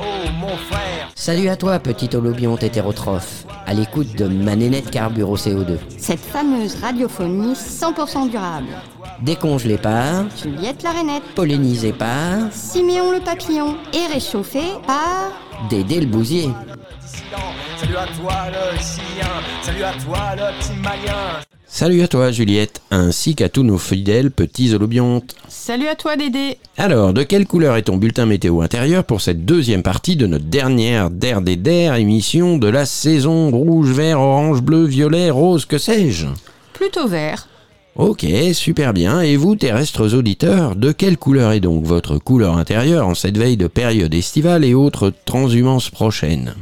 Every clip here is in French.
oh mon frère. Salut à toi, petit holobionte hétérotrophe, à l'écoute de ma nénette carbure au CO2. Cette fameuse radiophonie 100% durable. Décongelée par, Juliette la rainette, pollinisée par, Siméon le papillon et réchauffée par... Dédé le bousier. Salut à toi le chien, salut à toi le petit malien. Salut à toi Juliette, ainsi qu'à tous nos fidèles petits holobiontes. Salut à toi Dédé Alors, de quelle couleur est ton bulletin météo intérieur pour cette deuxième partie de notre dernière Der des Der émission de la saison rouge, vert, orange, bleu, violet, rose, que sais-je? Plutôt vert. Ok, super bien. Et vous, terrestres auditeurs, de quelle couleur est donc votre couleur intérieure en cette veille de période estivale et autres transhumances prochaines?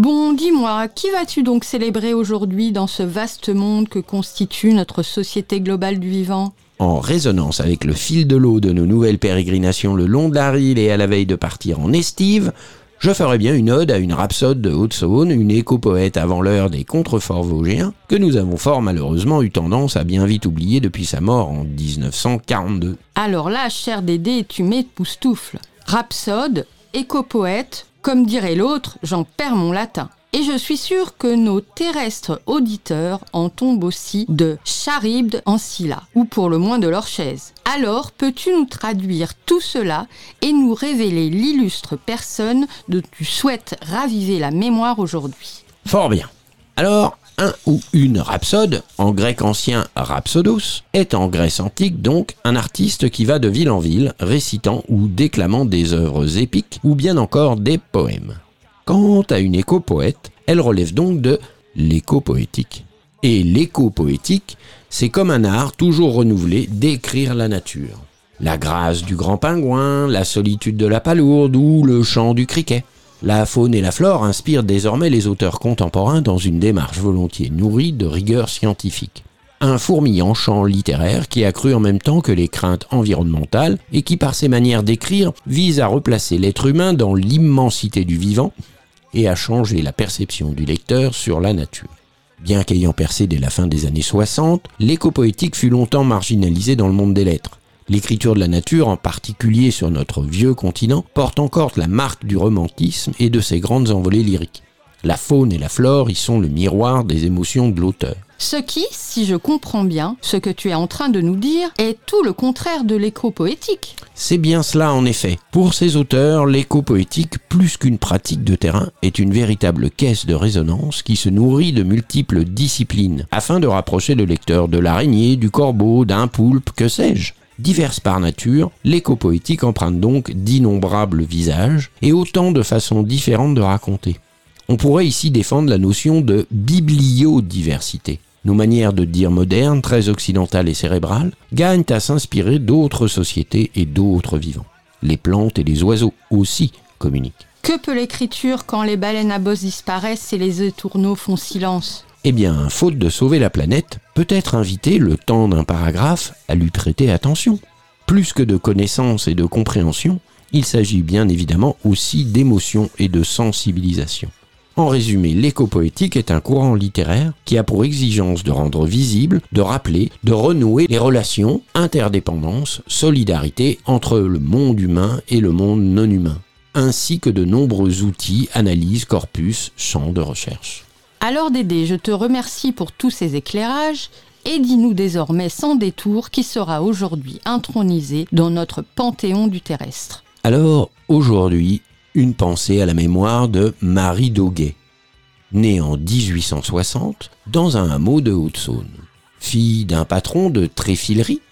Bon, dis-moi, qui vas-tu donc célébrer aujourd'hui dans ce vaste monde que constitue notre société globale du vivant? En résonance avec le fil de l'eau de nos nouvelles pérégrinations le long de la Rille et à la veille de partir en estive, je ferai bien une ode à une rhapsode de Haute-Saône, une éco-poète avant l'heure des contreforts vosgiens, que nous avons fort malheureusement eu tendance à bien vite oublier depuis sa mort en 1942. Alors là, cher Dédé, tu m'époustoufles. Rhapsode, éco-poète, comme dirait l'autre, j'en perds mon latin. Et je suis sûr que nos terrestres auditeurs en tombent aussi de charybde en scylla, ou pour le moins de leur chaise. Alors, peux-tu nous traduire tout cela et nous révéler l'illustre personne dont tu souhaites raviver la mémoire aujourd'hui? Fort bien. Alors, un ou une rhapsode, en grec ancien rhapsodos, est en Grèce antique donc un artiste qui va de ville en ville récitant ou déclamant des œuvres épiques ou bien encore des poèmes. Quant à une éco-poète, elle relève donc de l'éco-poétique. Et l'éco-poétique, c'est comme un art toujours renouvelé d'écrire la nature. La grâce du grand pingouin, la solitude de la palourde ou le chant du criquet. La faune et la flore inspirent désormais les auteurs contemporains dans une démarche volontiers nourrie de rigueur scientifique. Un fourmillant champ littéraire qui a cru en même temps que les craintes environnementales et qui par ses manières d'écrire vise à replacer l'être humain dans l'immensité du vivant et à changer la perception du lecteur sur la nature. Bien qu'ayant percé dès la fin des années 60, l'éco-poétique fut longtemps marginalisée dans le monde des lettres. L'écriture de la nature, en particulier sur notre vieux continent, porte encore la marque du romantisme et de ses grandes envolées lyriques. La faune et la flore y sont le miroir des émotions de l'auteur. Ce qui, si je comprends bien, ce que tu es en train de nous dire, est tout le contraire de l'éco-poétique. C'est bien cela en effet. Pour ces auteurs, l'éco-poétique, plus qu'une pratique de terrain, est une véritable caisse de résonance qui se nourrit de multiples disciplines, afin de rapprocher le lecteur de l'araignée, du corbeau, d'un poulpe, que sais-je. Diverses par nature, l'éco-poétique emprunte donc d'innombrables visages et autant de façons différentes de raconter. On pourrait ici défendre la notion de bibliodiversité. Nos manières de dire modernes, très occidentales et cérébrales, gagnent à s'inspirer d'autres sociétés et d'autres vivants. Les plantes et les oiseaux aussi communiquent. Que peut l'écriture quand les baleines à bosse disparaissent et les étourneaux font silence? Eh bien, faute de sauver la planète, peut-être inviter le temps d'un paragraphe à lui prêter attention. Plus que de connaissances et de compréhension, il s'agit bien évidemment aussi d'émotion et de sensibilisation. En résumé, l'éco-poétique est un courant littéraire qui a pour exigence de rendre visible, de rappeler, de renouer les relations, interdépendance, solidarité entre le monde humain et le monde non humain, ainsi que de nombreux outils, analyses, corpus, champs de recherche. Alors Dédé, je te remercie pour tous ces éclairages et dis-nous désormais sans détour qui sera aujourd'hui intronisé dans notre panthéon du terrestre. Alors, aujourd'hui, une pensée à la mémoire de Marie Dauguet, née en 1860 dans un hameau de Haute-Saône. Fille d'un patron de tréfilerie,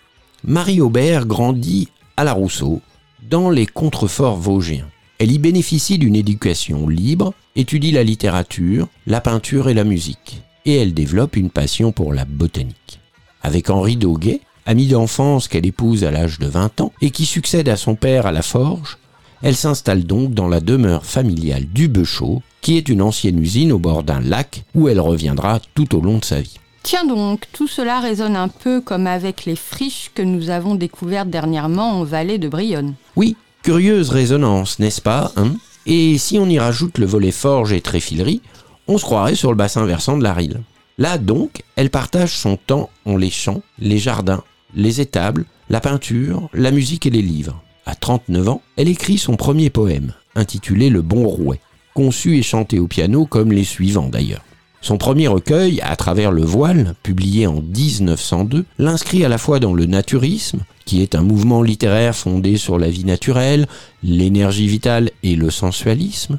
Marie Aubert grandit à la Rousseau, dans les contreforts vosgiens. Elle y bénéficie d'une éducation libre, étudie la littérature, la peinture et la musique, et elle développe une passion pour la botanique. Avec Henri Dauguet, ami d'enfance qu'elle épouse à l'âge de 20 ans et qui succède à son père à la forge, elle s'installe donc dans la demeure familiale du Bechot, qui est une ancienne usine au bord d'un lac où elle reviendra tout au long de sa vie. Tiens donc, tout cela résonne un peu comme avec les friches que nous avons découvertes dernièrement en vallée de Brionne. Oui, curieuse résonance, n'est-ce pas hein? Et si on y rajoute le volet forge et tréfilerie, on se croirait sur le bassin versant de la Rille. Là donc, elle partage son temps en les champs, les jardins, les étables, la peinture, la musique et les livres. À 39 ans, elle écrit son premier poème, intitulé Le Bon Rouet, conçu et chanté au piano comme les suivants d'ailleurs. Son premier recueil, À travers le voile, publié en 1902, l'inscrit à la fois dans le naturisme, qui est un mouvement littéraire fondé sur la vie naturelle, l'énergie vitale et le sensualisme,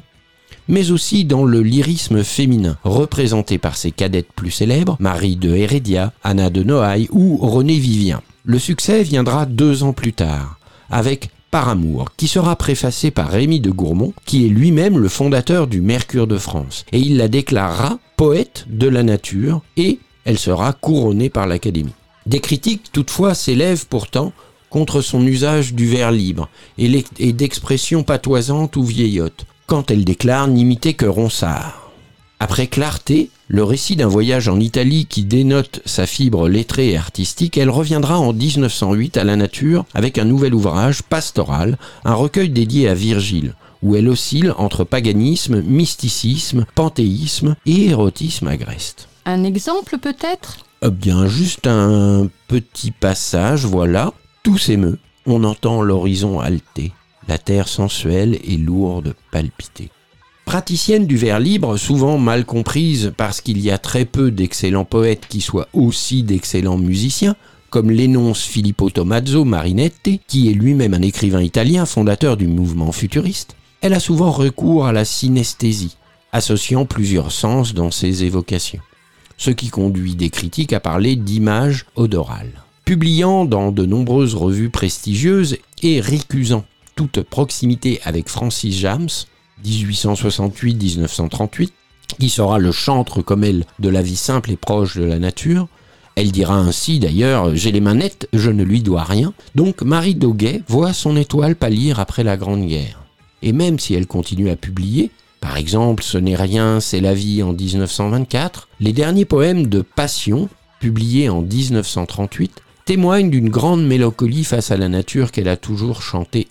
mais aussi dans le lyrisme féminin, représenté par ses cadettes plus célèbres, Marie de Hérédia, Anna de Noailles ou René Vivien. Le succès viendra deux ans plus tard, avec Par amour, qui sera préfacé par Rémy de Gourmont, qui est lui-même le fondateur du Mercure de France, et il la déclarera poète de la nature, et elle sera couronnée par l'Académie. Des critiques toutefois s'élèvent pourtant contre son usage du vers libre et d'expressions patoisantes ou vieillottes, quand elle déclare n'imiter que Ronsard. Après Clarté, le récit d'un voyage en Italie qui dénote sa fibre lettrée et artistique, elle reviendra en 1908 à la nature avec un nouvel ouvrage, Pastoral, un recueil dédié à Virgile, où elle oscille entre paganisme, mysticisme, panthéisme et érotisme agreste. Un exemple peut-être? Eh Bien, juste un petit passage, voilà. Tout s'émeut, on entend l'horizon halter la terre sensuelle et lourde palpiter. Praticienne du vers libre, souvent mal comprise parce qu'il y a très peu d'excellents poètes qui soient aussi d'excellents musiciens, comme l'énonce Filippo Tommaso Marinetti, qui est lui-même un écrivain italien fondateur du mouvement futuriste, elle a souvent recours à la synesthésie, associant plusieurs sens dans ses évocations, ce qui conduit des critiques à parler d'image odorale. Publiant dans de nombreuses revues prestigieuses et récusant toute proximité avec Francis James, 1868-1938, qui sera le chantre comme elle de la vie simple et proche de la nature. Elle dira ainsi d'ailleurs J'ai les mains nettes, je ne lui dois rien. Donc Marie Doguet voit son étoile pâlir après la Grande Guerre. Et même si elle continue à publier, par exemple Ce n'est rien, c'est la vie en 1924, les derniers poèmes de Passion, publiés en 1938, témoignent d'une grande mélancolie face à la nature qu'elle a toujours chantée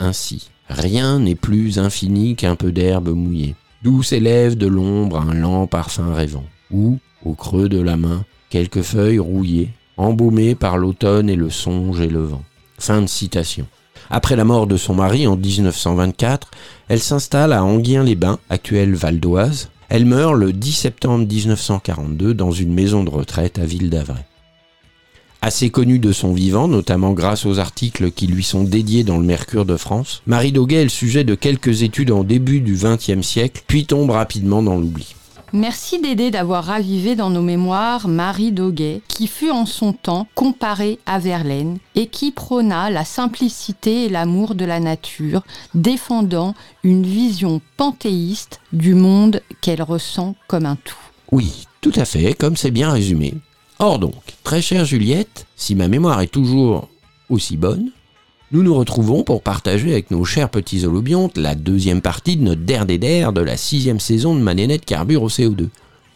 ainsi. Rien n'est plus infini qu'un peu d'herbe mouillée, d'où s'élève de l'ombre un lent parfum rêvant, ou, au creux de la main, quelques feuilles rouillées, embaumées par l'automne et le songe et le vent. Fin de citation. Après la mort de son mari en 1924, elle s'installe à Anguien-les-Bains, actuelle Val d'Oise. Elle meurt le 10 septembre 1942 dans une maison de retraite à Ville d'Avray. Assez connue de son vivant, notamment grâce aux articles qui lui sont dédiés dans le Mercure de France, Marie Doguet est le sujet de quelques études en début du XXe siècle, puis tombe rapidement dans l'oubli. Merci d'aider d'avoir ravivé dans nos mémoires Marie Doguet, qui fut en son temps comparée à Verlaine et qui prôna la simplicité et l'amour de la nature, défendant une vision panthéiste du monde qu'elle ressent comme un tout. Oui, tout à fait, comme c'est bien résumé. Or donc, très chère Juliette, si ma mémoire est toujours aussi bonne, nous nous retrouvons pour partager avec nos chers petits holobiontes la deuxième partie de notre der des de la sixième saison de Manénette Carbure au CO2.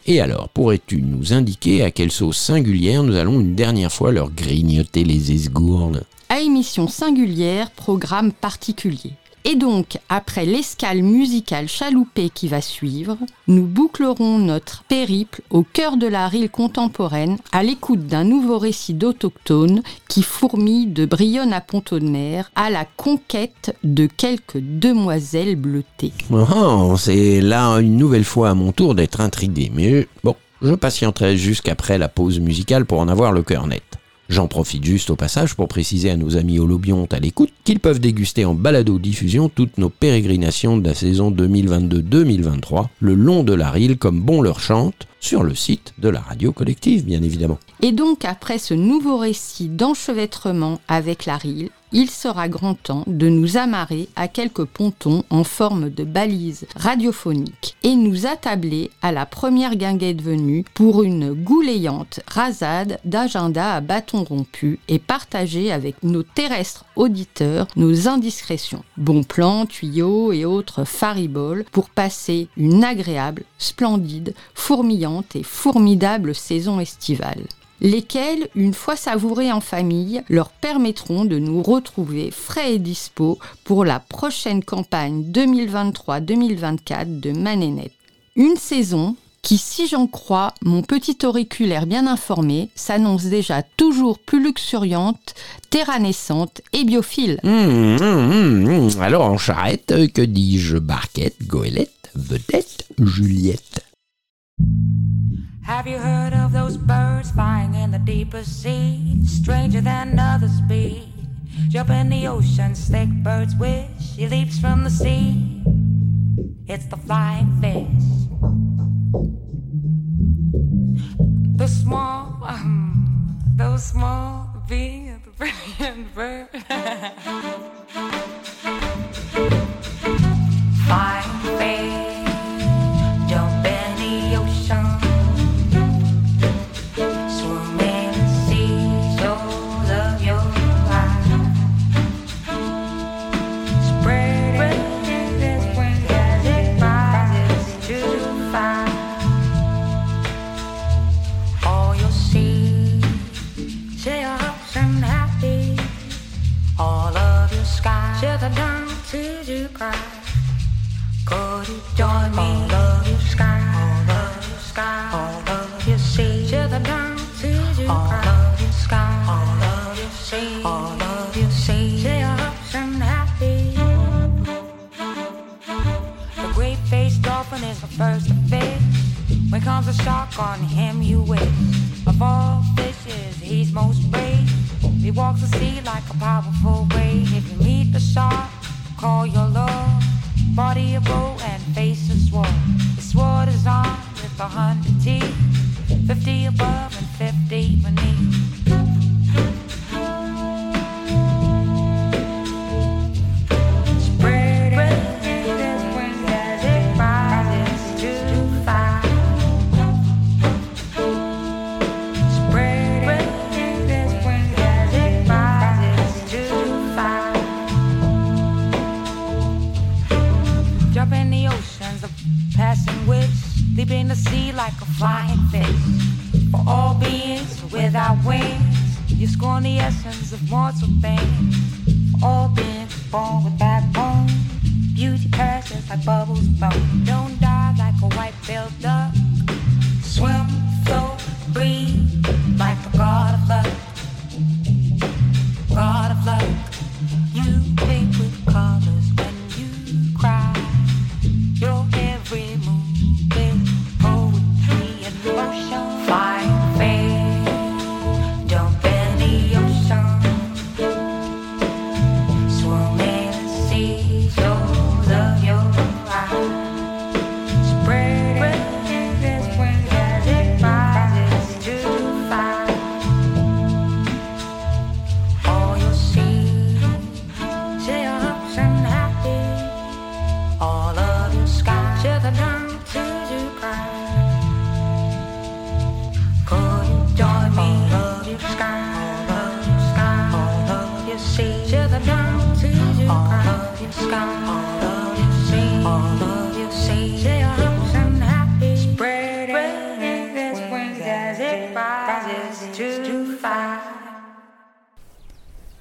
Et alors, pourrais-tu nous indiquer à quelle sauce singulière nous allons une dernière fois leur grignoter les esgourdes? À émission singulière, programme particulier. Et donc, après l'escale musicale chaloupée qui va suivre, nous bouclerons notre périple au cœur de la rille contemporaine à l'écoute d'un nouveau récit d'autochtones qui fourmille de Brionne à Pont-de-Mer à la conquête de quelques demoiselles bleutées. Oh, c'est là une nouvelle fois à mon tour d'être intrigué, mais bon, je patienterai jusqu'après la pause musicale pour en avoir le cœur net. J'en profite juste au passage pour préciser à nos amis holobiontes à l'écoute qu'ils peuvent déguster en balado-diffusion toutes nos pérégrinations de la saison 2022-2023 le long de la rille comme bon leur chante sur le site de la radio collective bien évidemment. Et donc après ce nouveau récit d'enchevêtrement avec la rille, il sera grand temps de nous amarrer à quelques pontons en forme de balises radiophoniques et nous attabler à la première guinguette venue pour une goulayante rasade d'agenda à bâton rompu et partager avec nos terrestres auditeurs nos indiscrétions, bons plans, tuyaux et autres fariboles pour passer une agréable, splendide, fourmillante et formidable saison estivale lesquels, une fois savourés en famille, leur permettront de nous retrouver frais et dispo pour la prochaine campagne 2023-2024 de Manénette. Une saison qui, si j'en crois mon petit auriculaire bien informé, s'annonce déjà toujours plus luxuriante, terranescente et biophile. Hum, hum, hum. Alors en charrette, que dis-je? Barquette, goélette, vedette, Juliette Have you heard of those birds flying in the deepest sea? Stranger than other speed. Jump in the ocean, stick bird's wish. He leaps from the sea. It's the flying fish. The small, um, those small being the brilliant bird.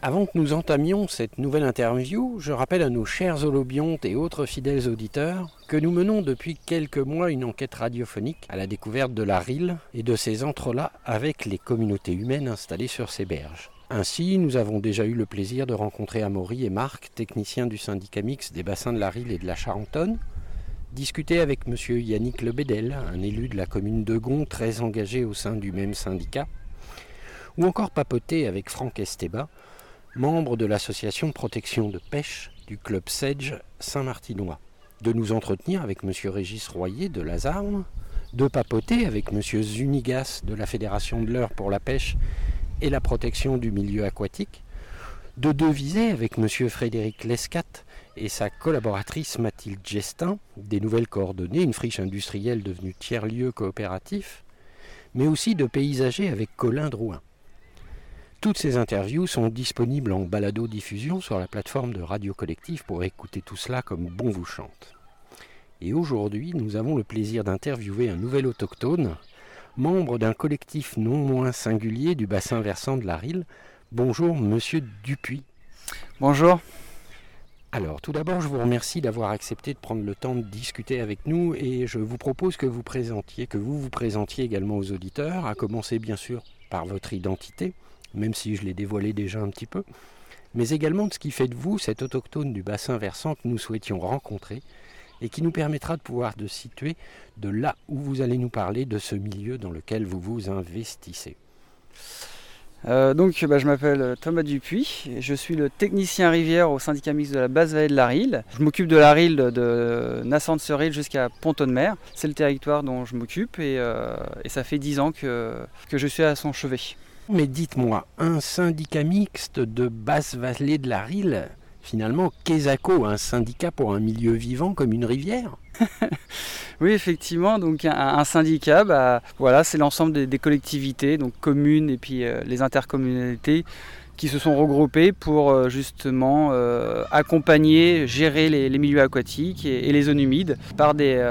Avant que nous entamions cette nouvelle interview, je rappelle à nos chers holobiontes et autres fidèles auditeurs que nous menons depuis quelques mois une enquête radiophonique à la découverte de la RIL et de ses entrelacs avec les communautés humaines installées sur ces berges. Ainsi, nous avons déjà eu le plaisir de rencontrer Amaury et Marc, techniciens du syndicat mixte des bassins de la RIL et de la Charentonne, discuter avec M. Yannick Lebedel, un élu de la commune de Gon très engagé au sein du même syndicat, ou encore papoter avec Franck Esteba, membre de l'association protection de pêche du club Sedge Saint-Martinois, de nous entretenir avec M. Régis Royer de Lazarme, de papoter avec M. Zunigas de la Fédération de l'Eure pour la pêche et la protection du milieu aquatique, de deviser avec M. Frédéric Lescat et sa collaboratrice Mathilde Gestin des nouvelles coordonnées, une friche industrielle devenue tiers-lieu coopératif, mais aussi de paysager avec Colin Drouin. Toutes ces interviews sont disponibles en balado-diffusion sur la plateforme de Radio Collectif pour écouter tout cela comme bon vous chante. Et aujourd'hui, nous avons le plaisir d'interviewer un nouvel autochtone, membre d'un collectif non moins singulier du bassin versant de la Rille. Bonjour, monsieur Dupuis. Bonjour. Alors, tout d'abord, je vous remercie d'avoir accepté de prendre le temps de discuter avec nous et je vous propose que vous présentiez, que vous vous présentiez également aux auditeurs, à commencer bien sûr par votre identité, même si je l'ai dévoilé déjà un petit peu, mais également de ce qui fait de vous cet autochtone du bassin versant que nous souhaitions rencontrer et qui nous permettra de pouvoir de situer de là où vous allez nous parler de ce milieu dans lequel vous vous investissez. Euh, donc bah, je m'appelle Thomas Dupuis, et je suis le technicien rivière au syndicat mixte de la basse vallée de la Rille. Je m'occupe de la Rille de Nassante-sur-Rille jusqu'à Ponton-de-Mer. C'est le territoire dont je m'occupe et, euh, et, ça fait dix ans que, que je suis à son chevet. Mais dites-moi, un syndicat mixte de basse vallée de la Rille, finalement, Quesaco, un syndicat pour un milieu vivant comme une rivière Oui, effectivement. Donc un, syndicat, bah, voilà, c'est l'ensemble des, collectivités, donc communes et puis euh, les intercommunalités qui se sont regroupées pour euh, justement euh, accompagner, gérer les, milieux aquatiques et, les zones humides par des,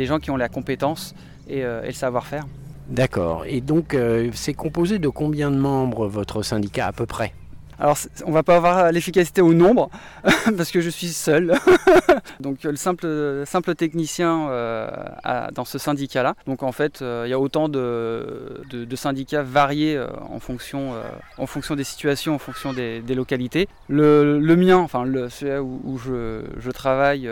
gens qui ont la compétence et le savoir-faire. D'accord. Et donc c'est composé de combien de membres votre syndicat à peu près? Alors on va pas avoir l'efficacité au nombre parce que je suis seul. Donc le simple, simple technicien euh, dans ce syndicat-là. Donc en fait euh, il y a autant de, syndicats variés euh, en, fonction, en fonction des situations, en fonction des, localités. Le, mien, enfin le, celui où, je, travaille,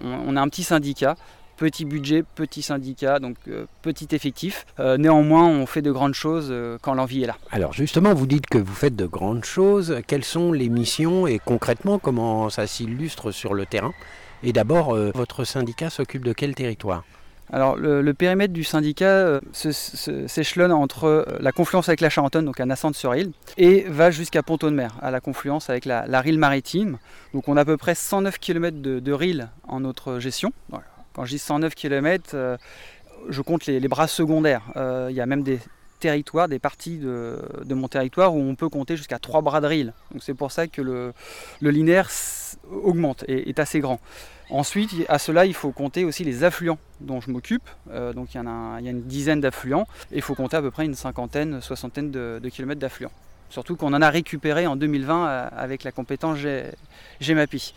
on, a un petit syndicat petit budget, petit syndicat, donc euh, petit effectif. Euh, néanmoins, on fait de grandes choses euh, quand l'envie est là. Alors justement, vous dites que vous faites de grandes choses. Quelles sont les missions et concrètement comment ça s'illustre sur le terrain? Et d'abord, votre syndicat s'occupe de quel territoire? Alors le, périmètre du syndicat s'échelonne entre la confluence avec la Charentonne, donc à Nassante-sur-Île, et va jusqu'à Ponton-de-Mer, à la confluence avec la, la Rille maritime. Donc on a à peu près 109 km de, de Rille en notre gestion. Voilà. Quand je dis 109 km, euh, je compte les, bras secondaires. Euh, il y a même des territoires, des parties de, mon territoire où on peut compter jusqu'à 3 bras de rille. Donc c'est pour ça que le, linéaire augmente et est assez grand. Ensuite, à cela, il faut compter aussi les affluents dont je m'occupe. Euh, donc il y, a, une dizaine d'affluents et il faut compter à peu près une cinquantaine, soixantaine de, kilomètres d'affluents. Surtout qu'on en a récupéré en 2020 avec la compétence GMAPI.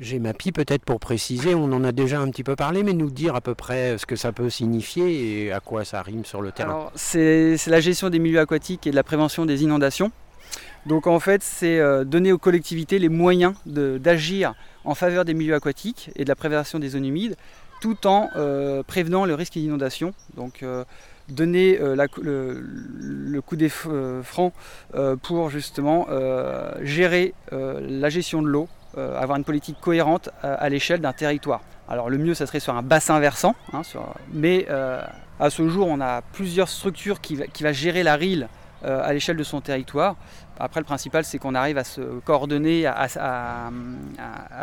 GMAPI, peut-être pour préciser, on en a déjà un petit peu parlé, mais nous dire à peu près ce que ça peut signifier et à quoi ça rime sur le terrain. C'est la gestion des milieux aquatiques et de la prévention des inondations. Donc en fait, c'est euh, donner aux collectivités les moyens d'agir en faveur des milieux aquatiques et de la prévention des zones humides, tout en euh, prévenant le risque d'inondation. Donc euh, donner le, coup des francs pour justement gérer la gestion de l'eau euh, avoir une politique cohérente euh, à, l'échelle d'un territoire. Alors le mieux, ça serait sur un bassin versant, hein, mais euh, à ce jour, on a plusieurs structures qui, qui va gérer la RIL à l'échelle de son territoire. Après, le principal, c'est qu'on arrive à se coordonner, à,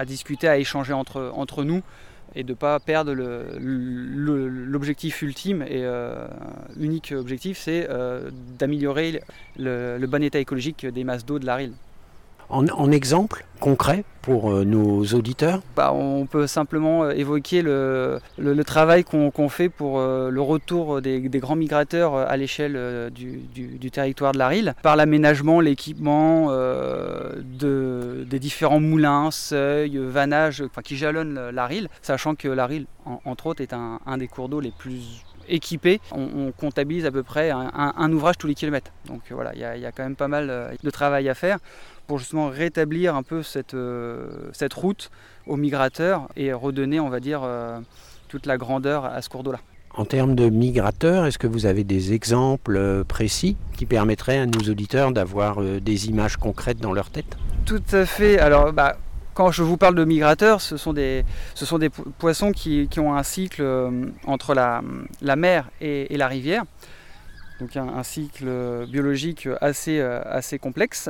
discuter, à échanger entre, entre nous et de ne pas perdre l'objectif ultime et unique objectif, c'est d'améliorer le, le, bon état écologique des masses d'eau de la RIL. En, exemple concret pour euh, nos auditeurs? Bah, On peut simplement euh, évoquer le, travail qu'on fait pour euh, le retour des, grands migrateurs à l'échelle du, territoire de la Rille, par l'aménagement, l'équipement des différents moulins, seuils, vannages qui jalonnent la Rille, sachant que la Rille, entre autres, est un, des cours d'eau les plus équipés. On, comptabilise à peu près un, ouvrage tous les kilomètres. Donc voilà, il y, a quand même pas mal de travail à faire pour justement rétablir un peu cette, euh, cette route aux migrateurs et redonner, on va dire, euh, toute la grandeur à ce cours d'eau-là. En termes de migrateurs, est-ce que vous avez des exemples euh, précis qui permettraient à nos auditeurs d'avoir des images concrètes dans leur tête? Tout à fait. Alors, bah, quand je vous parle de migrateurs, ce sont des, ce sont des poissons qui, qui ont un cycle entre la, la mer et, la rivière. Donc un, cycle biologique assez, assez complexe.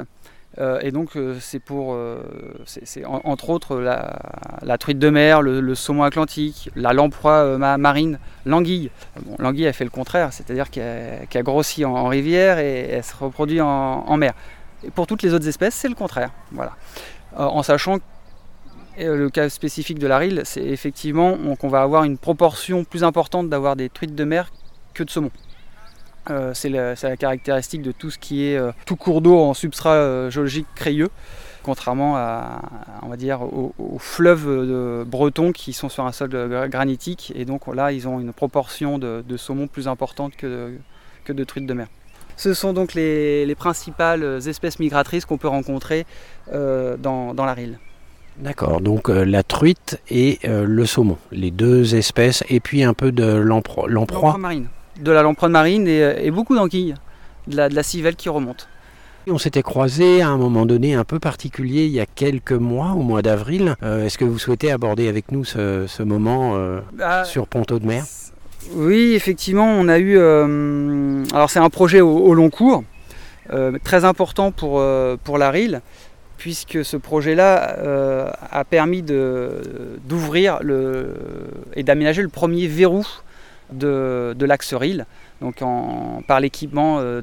Euh, et donc euh, c'est pour, euh, c'est entre autres la, truite de mer, le, saumon atlantique, la lamproie marine, l'anguille. l'anguille a fait le contraire, c'est-à-dire qu'elle a grossi en, rivière et elle se reproduit en, mer. Et pour toutes les autres espèces, c'est le contraire. Voilà. en sachant le cas spécifique de la rille, c'est effectivement qu'on va avoir une proportion plus importante d'avoir des truites de mer que de saumon. Euh, c'est la, caractéristique de tout ce qui est euh, tout cours d'eau en substrat euh, géologique crayeux. contrairement à, on va dire, aux, fleuves de bretons qui sont sur un sol gra- granitique. Et donc là, ils ont une proportion de, saumon plus importante que de, truites de mer. Ce sont donc les, les principales espèces migratrices qu'on peut rencontrer euh, dans, dans la Rille. D'accord, donc euh, la truite et euh, le saumon, les deux espèces, et puis un peu de. Lamproie marine. De la lamproie marine et, euh, et beaucoup d'anguilles. De la, de la civelle qui remonte. On s'était croisés à un moment donné un peu particulier il y a quelques mois, au mois d'avril. Euh, Est-ce que vous souhaitez aborder avec nous ce, ce moment euh, Ah, sur Ponto de Mer? Oui, effectivement, on a eu. euh, alors, c'est un projet au, au long cours, très important pour, pour la RIL, puisque ce projet-là euh, a permis d'ouvrir et d'aménager le premier verrou de, de l'axe RIL, donc par l'équipement euh,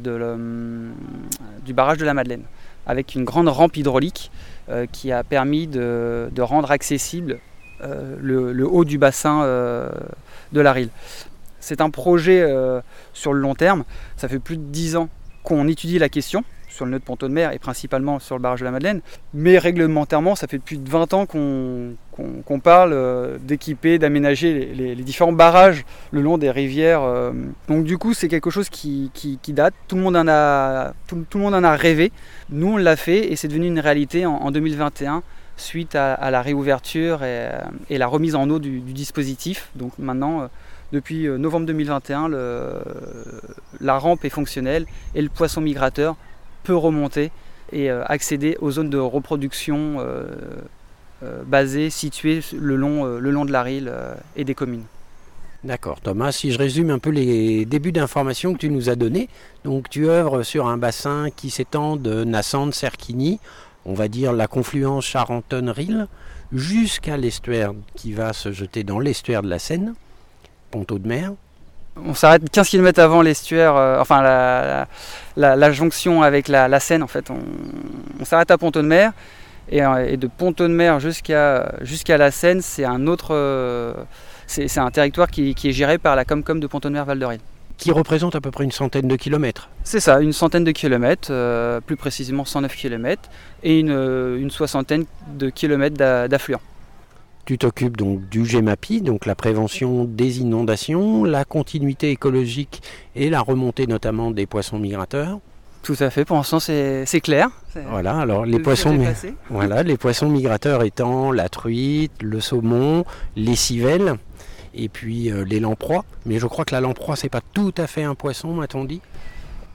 du barrage de la Madeleine, avec une grande rampe hydraulique euh, qui a permis de, rendre accessible le, le haut du bassin de la RIL. C'est un projet sur le long terme. Ça fait plus de 10 ans qu'on étudie la question sur le nœud de Ponto de Mer et principalement sur le barrage de la Madeleine. Mais réglementairement, ça fait plus de 20 ans qu'on parle euh, d'équiper, d'aménager les, différents barrages le long des rivières. euh. Donc du coup, c'est quelque chose qui, qui- date. Tout le, monde en a, tout, le monde en a rêvé. Nous, on l'a fait et c'est devenu une réalité en, en 2021 suite à, la réouverture et, euh, et la remise en eau du, dispositif. Donc maintenant, depuis novembre 2021, le- la rampe est fonctionnelle et le poisson migrateur peut remonter et euh, accéder aux zones de reproduction euh, euh, basées, situées le long, le long de la Rille et des communes. D'accord, Thomas, si je résume un peu les débuts d'informations que tu nous as donnés, donc tu œuvres sur un bassin qui s'étend de Nassante, Serquigny, on va dire la confluence Charentonne-Rille, jusqu'à l'estuaire qui va se jeter dans l'estuaire de la Seine, Ponto de Mer. On s'arrête 15 km avant l'estuaire, euh, enfin la, la- la jonction avec la, Seine en fait. On, on s'arrête à Ponto de Mer et, euh, et de Ponto de Mer jusqu'à jusqu'à la Seine, c'est un autre, euh, c'est c'est un territoire qui, qui est géré par la Comcom de Ponto de Mer Val de qui représente à peu près une centaine de kilomètres. C'est ça, une centaine de kilomètres, euh, plus précisément 109 kilomètres et une, une soixantaine de kilomètres d'a- d'affluents. Tu t'occupes donc du GEMAPI, donc la prévention des inondations, la continuité écologique et la remontée notamment des poissons migrateurs. Tout à fait, pour l'instant c'est c'est clair. Voilà, alors les le poissons, voilà, les poissons migrateurs étant la truite, le saumon, les civelles et puis euh, les lamproies. Mais je crois que la lamproie c'est pas tout à fait un poisson, m'a-t-on dit?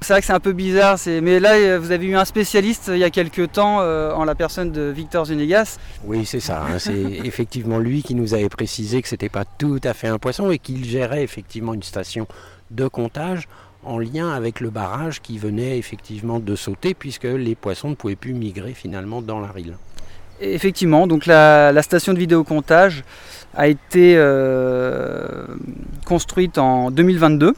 C'est vrai que c'est un peu bizarre, mais là euh, vous avez eu un spécialiste euh, il y a quelques temps euh, en la personne de Victor Zunegas. Oui, c'est ça. hein, c'est effectivement lui qui nous avait précisé que c'était pas tout à fait un poisson et qu'il gérait effectivement une station de comptage en lien avec le barrage qui venait effectivement de sauter puisque les poissons ne pouvaient plus migrer finalement dans la rille. Effectivement, donc la, la station de vidéocomptage a été euh, construite en 2022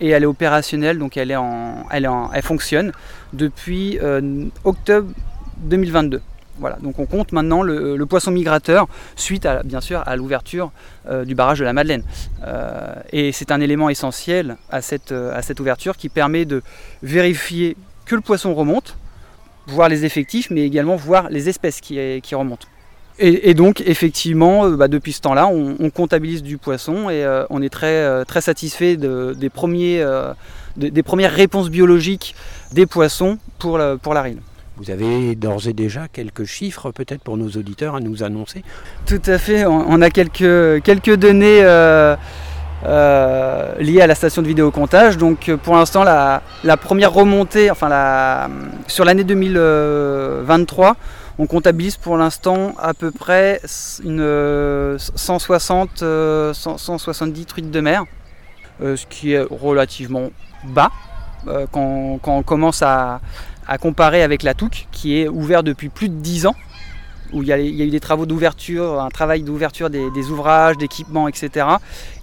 et elle est opérationnelle, donc elle, est en, elle, est en- elle fonctionne depuis euh, octobre 2022. Voilà, donc on compte maintenant le, poisson migrateur suite à, bien sûr à l'ouverture euh, du barrage de la Madeleine. Euh, et c'est un élément essentiel à cette, à cette ouverture qui permet de vérifier que le poisson remonte, voir les effectifs, mais également voir les espèces qui, qui remontent. Et, et donc, effectivement, euh, bah, depuis ce temps-là, on, on comptabilise du poisson et euh, on est très, euh, très satisfait de- des, premiers, euh, de- des premières réponses biologiques des poissons pour la, pour la rille. Vous avez d'ores et déjà quelques chiffres peut-être pour nos auditeurs à nous annoncer? Tout à fait, on, on a quelques, quelques données euh, liées à la station de vidéocomptage. Donc pour l'instant, la, la première remontée, enfin la, sur l'année 2023, on comptabilise pour l'instant à peu près une euh, 160, euh, 100 170 truites de mer, euh, ce qui est relativement bas euh, quand, on commence à, comparer avec la Touque, qui est ouvert depuis plus de 10 ans où il y, a, eu des travaux d'ouverture, un travail d'ouverture des, ouvrages, d'équipements, etc.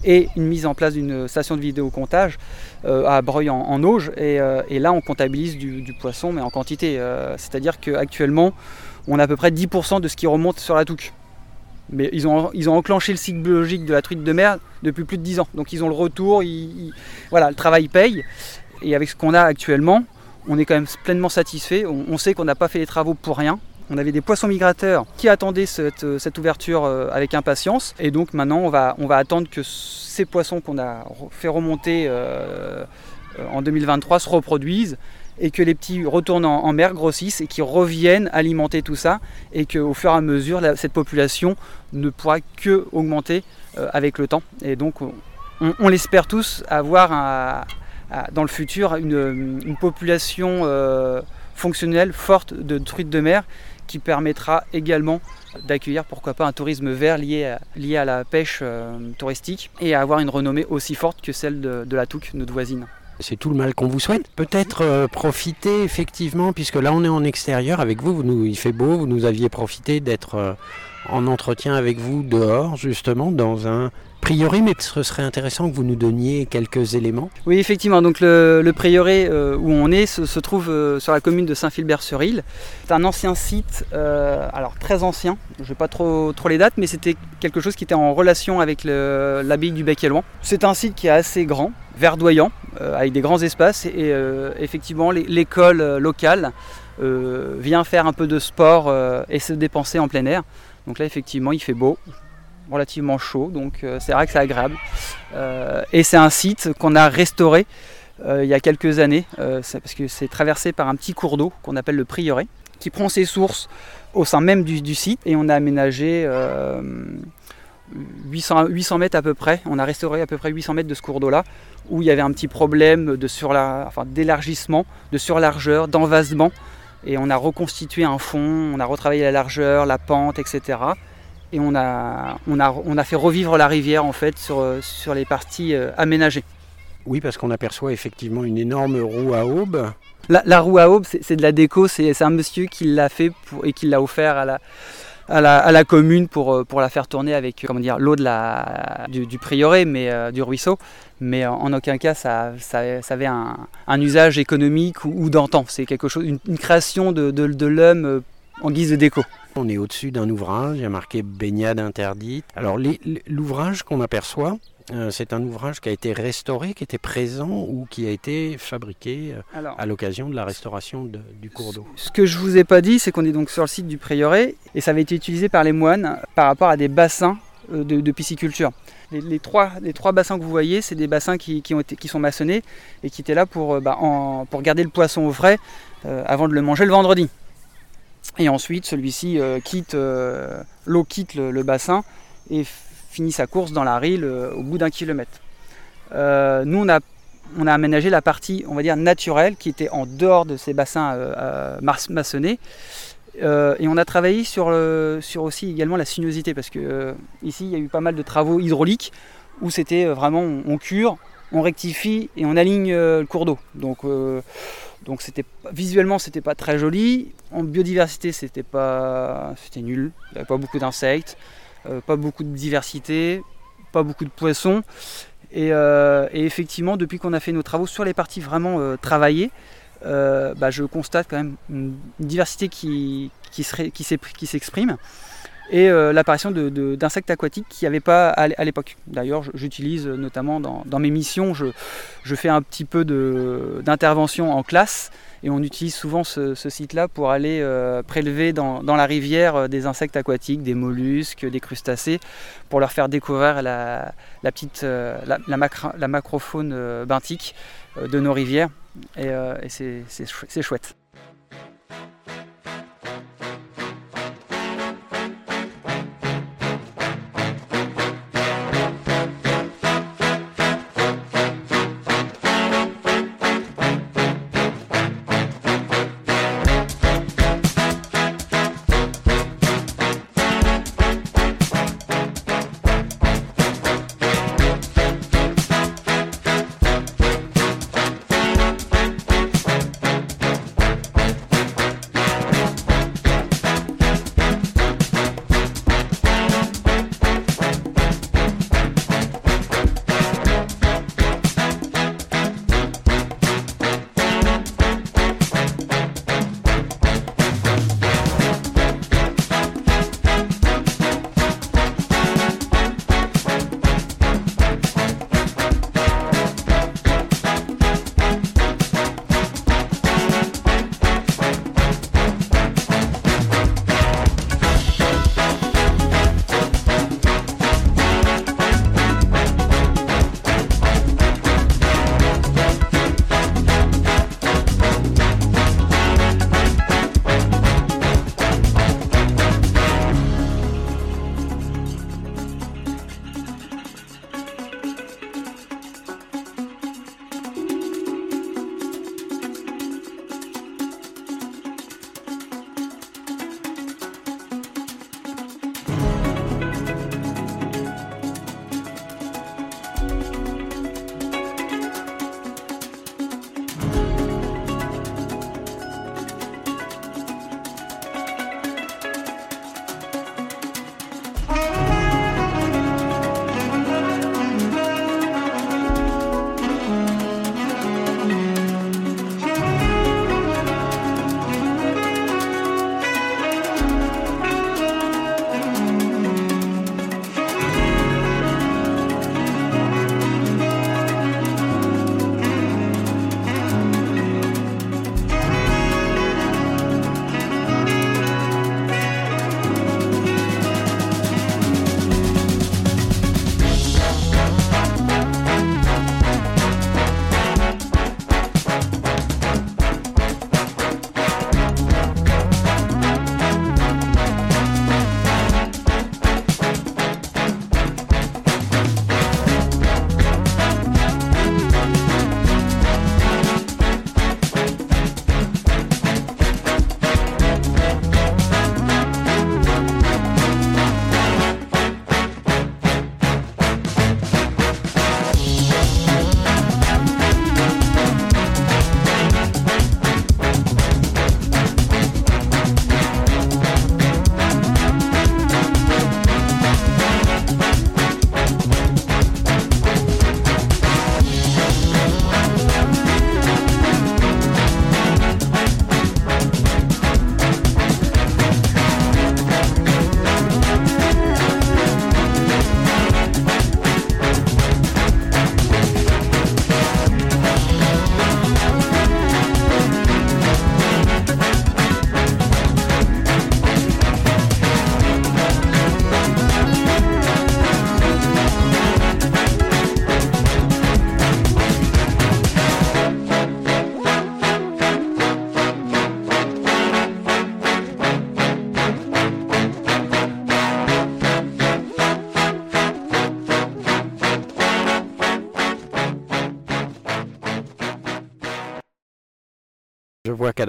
Et une mise en place d'une station de vidéocomptage euh, à Breuil en, Auge. Et, là, on comptabilise du, poisson, mais en quantité. C'est-à-dire qu'actuellement, on a à peu près 10% de ce qui remonte sur la touque. Mais ils ont, enclenché le cycle biologique de la truite de mer depuis plus de 10 ans. Donc ils ont le retour, voilà, le travail paye. Et avec ce qu'on a actuellement, on est quand même pleinement satisfait. On, sait qu'on n'a pas fait les travaux pour rien. On avait des poissons migrateurs qui attendaient cette, euh, ouverture euh, avec impatience. Et donc maintenant, on va, on va attendre que ces poissons qu'on a fait remonter euh, en 2023 se reproduisent et que les petits retournent en, mer, grossissent et qu'ils reviennent alimenter tout ça et qu'au fur et à mesure, cette population ne pourra que augmenter euh, avec le temps. Et donc, on, l'espère tous avoir dans le futur une, population euh, fonctionnelle, forte de truites de mer qui permettra également d'accueillir pourquoi pas un tourisme vert lié à, lié à la pêche euh, touristique et à avoir une renommée aussi forte que celle de, de la Touque, notre voisine. C'est tout le mal qu'on vous souhaite. Peut-être euh, profiter effectivement, puisque là on est en extérieur avec vous, vous nous, il fait beau, vous nous aviez profité d'être euh, en entretien avec vous dehors, justement, dans un prieuré, mais ce serait intéressant que vous nous donniez quelques éléments. Oui, effectivement. Donc le, le prieuré où on est se, trouve euh, sur la commune de Saint-Philbert-sur-Île. C'est un ancien site, euh, alors très ancien. Je ne vais pas trop, trop les dates, mais c'était quelque chose qui était en relation avec l'abbaye du Bec et Loin. C'est un site qui est assez grand, verdoyant, euh, avec des grands espaces. Et effectivement, l'école locale vient faire un peu de sport et se dépenser en plein air. Donc là, effectivement, il fait beau, relativement chaud, donc euh, c'est vrai que c'est agréable. Euh, et c'est un site qu'on a restauré euh, il y a quelques années, parce que c'est traversé par un petit cours d'eau qu'on appelle le Prieuré, qui prend ses sources au sein même du, site. Et on a aménagé euh, 800, 800 mètres à peu près, on a restauré à peu près 800 mètres de ce cours d'eau-là, où il y avait un petit problème de enfin, d'élargissement, de surlargeur, d'envasement. Et on a reconstitué un fond, on a retravaillé la largeur, la pente, etc. Et on a, on a, on a fait revivre la rivière en fait sur, euh, sur les parties euh, aménagées. Oui, parce qu'on aperçoit effectivement une énorme roue à aube. La, la roue à aube, c'est de la déco, c'est un monsieur qui l'a fait pour- et qui l'a offert à la, à la, à la commune pour, euh, pour la faire tourner avec comment dire, l'eau de la, du, du prieuré, mais euh, du ruisseau. Mais en aucun cas, ça, ça, ça avait un, un usage économique ou, ou d'antan. C'est quelque chose, une, une création de, de, de l'homme en guise de déco. On est au-dessus d'un ouvrage, il y a marqué baignade interdite. Alors l'ouvrage qu'on aperçoit, euh, c'est un ouvrage qui a été restauré, qui était présent ou qui a été fabriqué euh, Alors, à l'occasion de la restauration de- du cours d'eau. Ce que je vous ai pas dit, c'est qu'on est donc sur le site du prieuré et ça avait été utilisé par les moines par rapport à des bassins euh, de, de pisciculture. Les, les trois, les trois bassins que vous voyez, c'est des bassins qui, qui ont été, qui sont maçonnés et qui étaient là pour, bah, en- pour garder le poisson au frais euh, avant de le manger le vendredi. Et ensuite, celui-ci euh, quitte, euh, l'eau quitte le, bassin et finit sa course dans la rille euh, au bout d'un kilomètre. Nous, on a on a aménagé la partie, on va dire, naturelle, qui était en dehors de ces bassins maçonnés. Et on a travaillé sur, le- sur aussi également la sinuosité, parce que ici, il y a eu pas mal de travaux hydrauliques où c'était vraiment, on, on cure, on rectifie et on aligne le cours d'eau. Donc, donc c'était visuellement, c'était pas très joli. En biodiversité, c'était pas, c'était nul. Il n'y avait pas beaucoup d'insectes, euh, pas beaucoup de diversité, pas beaucoup de poissons. Et, euh, et effectivement, depuis qu'on a fait nos travaux sur les parties vraiment euh, travaillées, bah, je constate quand même une, diversité qui, serait- qui s'exprime et euh, l'apparition d'insectes aquatiques qu'il n'y avait pas à l'é- à l'époque. D'ailleurs, j'utilise euh, notamment dans, mes missions, je, fais un petit peu d'intervention en classe et on utilise souvent ce, site-là pour aller euh, prélever dans, la rivière des insectes aquatiques, des mollusques, des crustacés, pour leur faire découvrir la, petite, la, macrofaune benthique de nos rivières. Et, c'est chouette.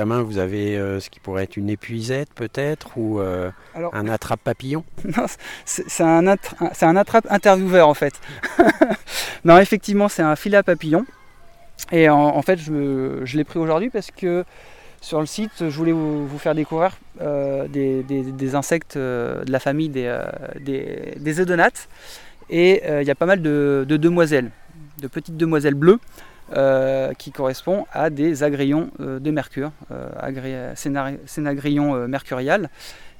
La main vous avez euh, ce qui pourrait être une épuisette peut-être ou euh, Alors, un attrape-papillon? Non, c'est un, attra- un- c'est un attrape intervieweur en fait. non, effectivement, c'est un filet à papillon. Et en, en fait, je, l'ai pris aujourd'hui parce que sur le site, je voulais vous, vous faire découvrir euh, des, des- des insectes de la famille des, des, des. Et il y a pas mal de, de demoiselles, de petites demoiselles bleues. Euh, qui correspondent à des agrillons euh, de mercure, euh, sénagrillon euh, mercurial,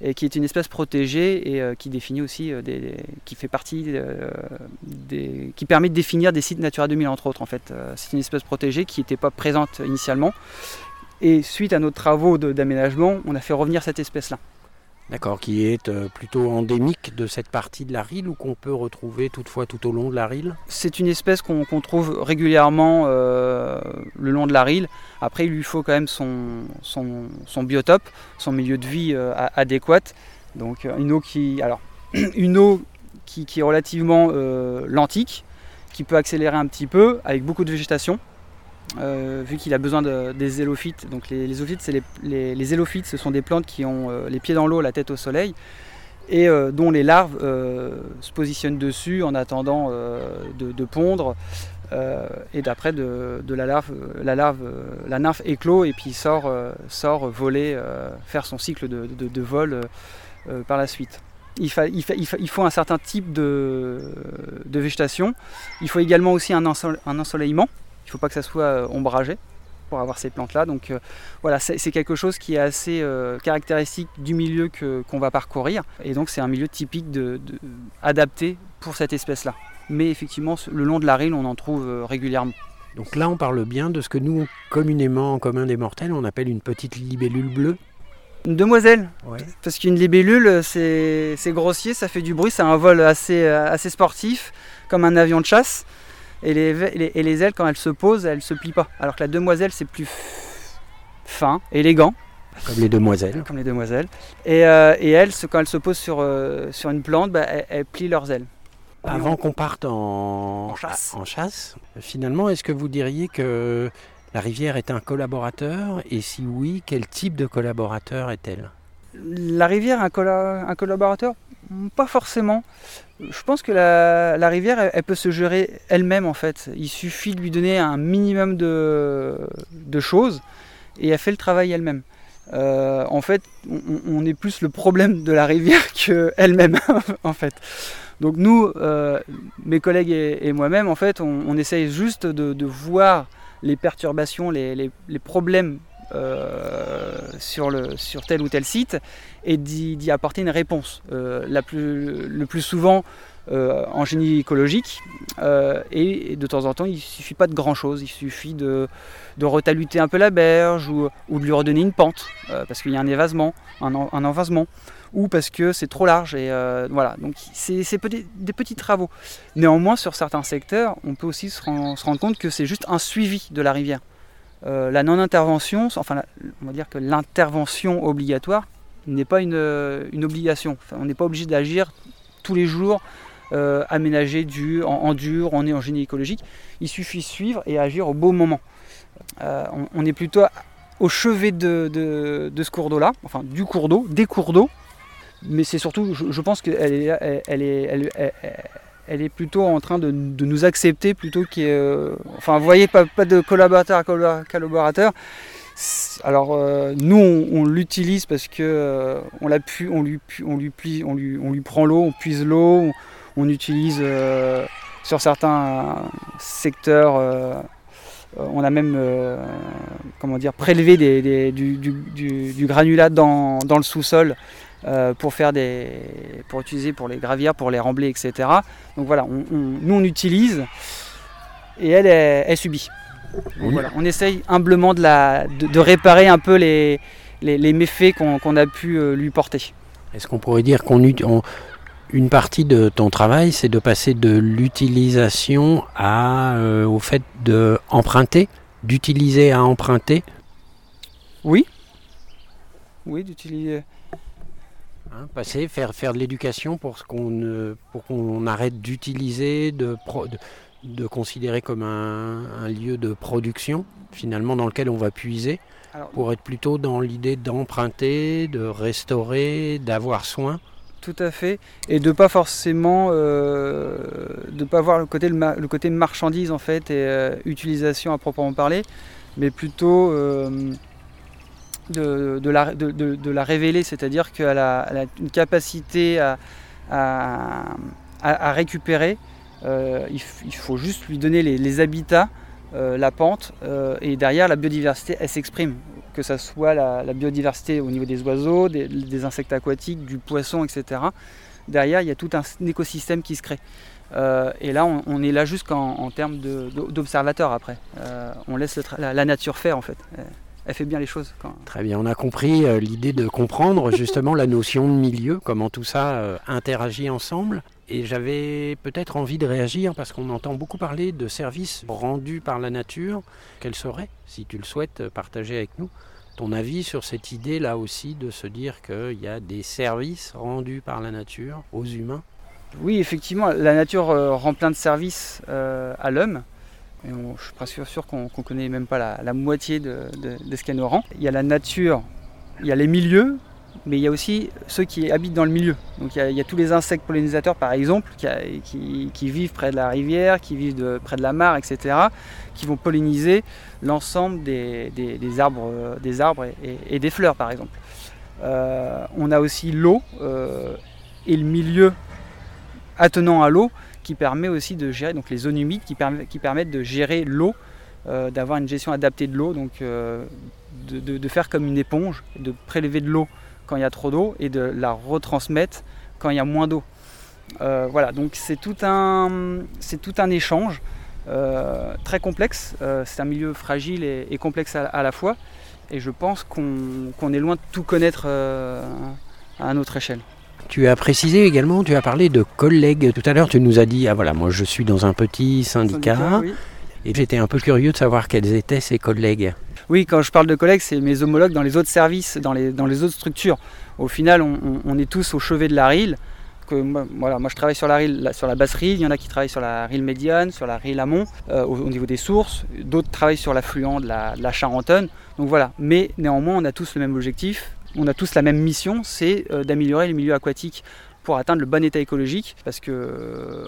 et qui est une espèce protégée et qui définit aussi des, qui fait partie des, qui permet de définir des sites Natura 2000 entre autres en fait. C'est une espèce protégée qui n'était pas présente initialement et suite à nos travaux d'aménagement, on a fait revenir cette espèce là. D'accord, qui est euh, plutôt endémique de cette partie de la rille ou qu'on peut retrouver toutefois tout au long de la rille? C'est une espèce qu'on trouve régulièrement euh, le long de la rille. Après, il lui faut quand même son, son, biotope, son milieu de vie euh, adéquat. Donc une eau qui, alors, une eau qui est relativement euh, lentique, qui peut accélérer un petit peu avec beaucoup de végétation. Euh, vu qu'il a besoin de- des zélophytes. Donc les, les c'est les, zélophytes, ce sont des plantes qui ont euh, les pieds dans l'eau, la tête au soleil, et euh, dont les larves se positionnent dessus en attendant de, pondre. et d'après de, la larve, la larve, la nymphe éclot et puis sort, sort voler, faire son cycle de, vol par la suite. Il, fa- il, fa- il fa- il faut un certain type de, végétation. Il faut également aussi un ensoleillement. Il ne faut pas que ça soit euh, ombragé pour avoir ces plantes-là. Donc euh, voilà, c'est quelque chose qui est assez euh, caractéristique du milieu qu'on va parcourir. Et donc c'est un milieu typique de, de- adapté pour cette espèce-là. Mais effectivement, le long de la rille, on en trouve régulièrement. Donc là on parle bien de ce que nous communément en commun des mortels on appelle une petite libellule bleue. Une demoiselle, Ouais. parce qu'une libellule, c'est grossier, ça fait du bruit, c'est un vol assez, assez sportif, comme un avion de chasse. Et les, et les ailes, quand elles se posent, elles se plient pas. Alors que la demoiselle, c'est plus fin, élégant, Comme les demoiselles. comme les demoiselles. Et, euh, et elles, quand elles se posent sur, euh, sur une plante, bah, elles, elles plient leurs ailes. Avant qu'on parte en, En chasse. en chasse, finalement, est-ce que vous diriez que la rivière est un collaborateur? Et si oui, quel type de collaborateur est-elle? La rivière, un, colla- un collaborateur? Pas forcément. Je pense que la, rivière, elle, peut se gérer elle-même en fait. Il suffit de lui donner un minimum de, choses et elle fait le travail elle-même. Euh, en fait, on, est plus le problème de la rivière qu'elle-même en fait. Donc nous, euh, mes collègues et, moi-même, en fait, on, essaye juste de, voir les perturbations, les problèmes euh, sur, tel ou tel site et d'y apporter une réponse. Euh, le plus souvent euh, en génie écologique et, de temps en temps il suffit pas de grand chose, il suffit de, de retaluter un peu la berge ou, de lui redonner une pente parce qu'il y a un évasement, un, en- un envasement ou parce que c'est trop large et voilà donc c'est des petits travaux. Néanmoins sur certains secteurs on peut aussi se rendre compte que c'est juste un suivi de la rivière. Euh, la non-intervention, enfin on va dire que l'intervention obligatoire n'est pas une, euh, obligation. On n'est pas obligé d'agir tous les jours, euh, aménager du, en, en dur, on est en génie écologique. Il suffit suivre et agir au beau moment. On, est plutôt au chevet de, ce cours d'eau-là, enfin du cours d'eau, des cours d'eau. Mais c'est surtout, je, pense qu'elle est, elle- est plutôt en train de, de nous accepter plutôt ait, euh, Enfin, vous voyez, pas, de collaborateur à colla- collaborateur. Alors euh, nous on, l'utilise parce que euh, on l'a on lui, on lui prend l'eau, on puise l'eau, on, utilise sur certains secteurs, on a même comment dire prélevé des, du- du granulat dans, dans le sous-sol euh, pour faire des, pour utiliser pour les gravières, pour les remblais, etc. Donc voilà, on- on- nous on utilise et elle, elle, elle subit. Donc Oui. voilà, on essaye humblement de, la, de, de réparer un peu les, les, les méfaits qu'on a pu euh, lui porter. Est-ce qu'on pourrait dire qu'on une partie de ton travail, c'est de passer de l'utilisation à euh, au fait de emprunter, d'utiliser à emprunter, Oui Oui, d'utiliser. Hein, passer, faire faire de l'éducation pour qu'on arrête d'utiliser, de, de de considérer comme un, un lieu de production, finalement, dans lequel on va puiser, Alors, pour être plutôt dans l'idée d'emprunter, de restaurer, d'avoir soin. Tout à fait, et de pas forcément, euh, de pas voir le côté, le côté marchandise en fait et euh, utilisation à proprement parler, mais plutôt euh, de, la, de, la révéler, c'est-à-dire qu'elle a, une capacité à, à, récupérer. euh, il, faut juste lui donner les, habitats, euh, la pente, euh, et derrière la biodiversité, elle s'exprime que ce soit la, biodiversité au niveau des oiseaux, des, insectes aquatiques, du poisson, etc. Derrière, il y a tout un, écosystème qui se crée. Et là, on, est là juste qu'en en termes d'observateurs après. On laisse la, la nature faire en fait. Elle, fait bien les choses. Quand... Très bien, on a compris euh, l'idée de comprendre justement la notion de milieu, comment tout ça euh, interagit ensemble. Et j'avais peut-être envie de réagir parce qu'on entend beaucoup parler de services rendus par la nature. Quel serait, si tu le souhaites, euh, partager avec nous ton avis sur cette idée là aussi de se dire qu'il y a des services rendus par la nature aux humains? Oui, effectivement, la nature rend plein de services euh, à l'homme. Je suis presque sûr qu'on ne connaît même pas la, moitié de, de- ce qu'elle nous rend. Il y a la nature, il y a les milieux, mais il y a aussi ceux qui habitent dans le milieu. Donc il y a, y a tous les insectes pollinisateurs, par exemple, qui, a- vivent près de la rivière, qui vivent près de la mare, etc., qui vont polliniser l'ensemble des, arbres, et des fleurs, par exemple. Euh, on a aussi l'eau euh, et le milieu attenant à l'eau qui permet aussi de gérer, donc les zones humides qui, permet- qui permettent de gérer l'eau, euh, d'avoir une gestion adaptée de l'eau, donc euh, de, faire comme une éponge, de prélever de l'eau quand il y a trop d'eau et de la retransmettre quand il y a moins d'eau. Euh, voilà, donc c'est tout un, c'est tout un échange très complexe. C'est un milieu fragile et, complexe à, à la fois. Et je pense qu'on qu'on est loin de tout connaître à notre échelle. Tu as précisé également, tu as parlé de collègues. Tout à l'heure, tu nous as dit, ah voilà, moi je suis dans un petit syndicat. Syndicat, oui. Et j'étais un peu curieux de savoir quels étaient ces collègues. Oui, quand je parle de collègues, c'est mes homologues dans les autres services, dans les, dans les autres structures. Au final, on, est tous au chevet de la RIL. Que moi, voilà, moi, je travaille sur la RIL, sur la basse RIL, il y en a qui travaillent sur la RIL médiane, sur la RIL amont, euh, au, au niveau des sources. D'autres travaillent sur l'affluent de la, de la Charentonne. Donc voilà, mais néanmoins, on a tous le même objectif, on a tous la même mission, c'est euh, d'améliorer les milieux aquatiques pour atteindre le bon état écologique, parce que euh,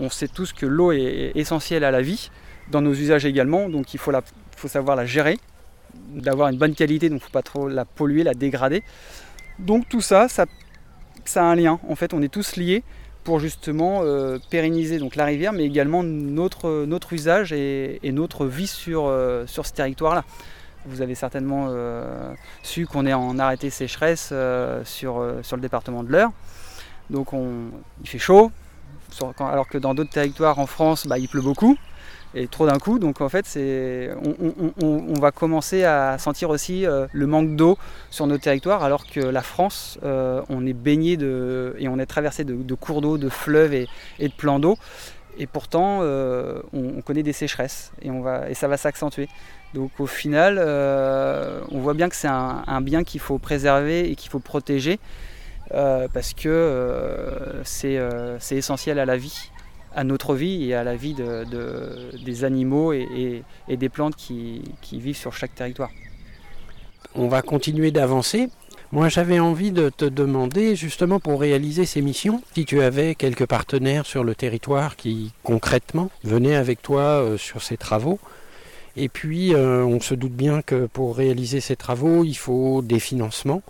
on, sait tous que l'eau est essentielle à la vie, dans nos usages également, donc il faut, la, savoir la gérer d'avoir une bonne qualité, donc il ne faut pas trop la polluer, la dégrader. Donc tout ça, ça, a un lien. En fait, on est tous liés pour justement euh, pérenniser donc, la rivière, mais également notre, usage et, notre vie sur, sur ce territoire-là. Vous avez certainement euh, su qu'on est en arrêté sécheresse euh, sur, euh, sur le département de l'Eure. Donc on, il fait chaud, alors que dans d'autres territoires en France, bah, il pleut beaucoup et trop d'un coup. Donc en fait, on, va commencer à sentir aussi le manque d'eau sur nos territoires, alors que la France, on est baigné de, et on est traversé de, cours d'eau, de fleuves et, de plans d'eau. Et pourtant, on, on connaît des sécheresses et ça va s'accentuer. Donc au final, euh, on voit bien que c'est un, bien qu'il faut préserver et qu'il faut protéger euh, parce que euh, c'est essentiel à la vie à notre vie et à la vie de- de- des animaux et, des plantes qui, vivent sur chaque territoire. On va continuer d'avancer. Moi, j'avais envie de te demander, justement, pour réaliser ces missions, si tu avais quelques partenaires sur le territoire qui, concrètement, venaient avec toi sur ces travaux. Et puis, euh, on se doute bien que pour réaliser ces travaux, il faut des financements.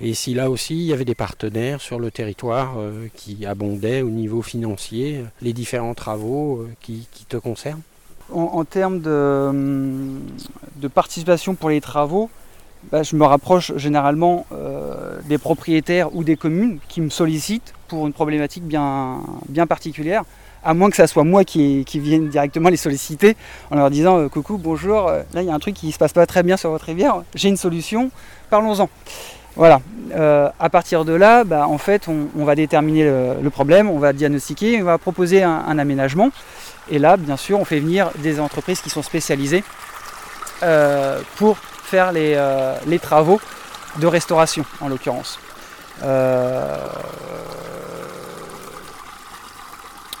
Et si là aussi, il y avait des partenaires sur le territoire euh, qui abondaient au niveau financier euh, les différents travaux qui, te concernent En, termes de, hum, de participation pour les travaux, bah, je me rapproche généralement des propriétaires ou des communes qui me sollicitent pour une problématique bien particulière, à moins que ça soit moi qui, vienne directement les solliciter en leur disant euh, coucou, bonjour, euh, là il y a un truc qui ne se passe pas très bien sur votre rivière, j'ai une solution, parlons-en. Voilà. Euh, à partir de là, bah, en fait, on, va déterminer le, problème, on va diagnostiquer, on va proposer un, aménagement. Et là, bien sûr, on fait venir des entreprises qui sont spécialisées pour faire les, les travaux de restauration, en l'occurrence.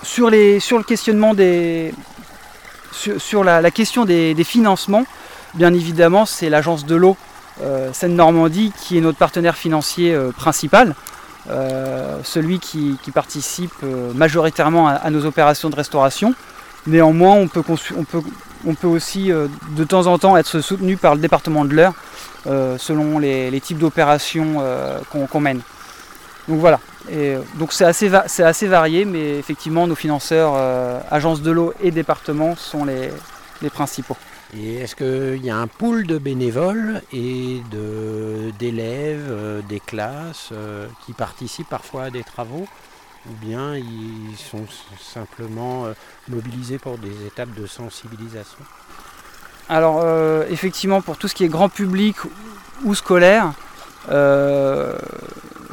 Sur, le questionnement sur, la, question des, financements, bien évidemment, c'est l'agence de l'eau Seine-Normandie qui est notre partenaire financier euh, principal. Euh, celui qui, participe euh, majoritairement à, nos opérations de restauration. Néanmoins, on peut, aussi de temps en temps être soutenu par le département de l'Eure selon les, types d'opérations qu'on mène. Donc voilà. Et, euh, donc c'est assez, va- assez varié, mais effectivement nos financeurs, euh, agences de l'eau et départements sont les, les principaux. Et est-ce qu'il y a un pool de bénévoles et de- d'élèves euh, des classes euh, qui participent parfois à des travaux? Ou bien ils sont simplement mobilisés pour des étapes de sensibilisation? Alors effectivement pour tout ce qui est grand public ou scolaire,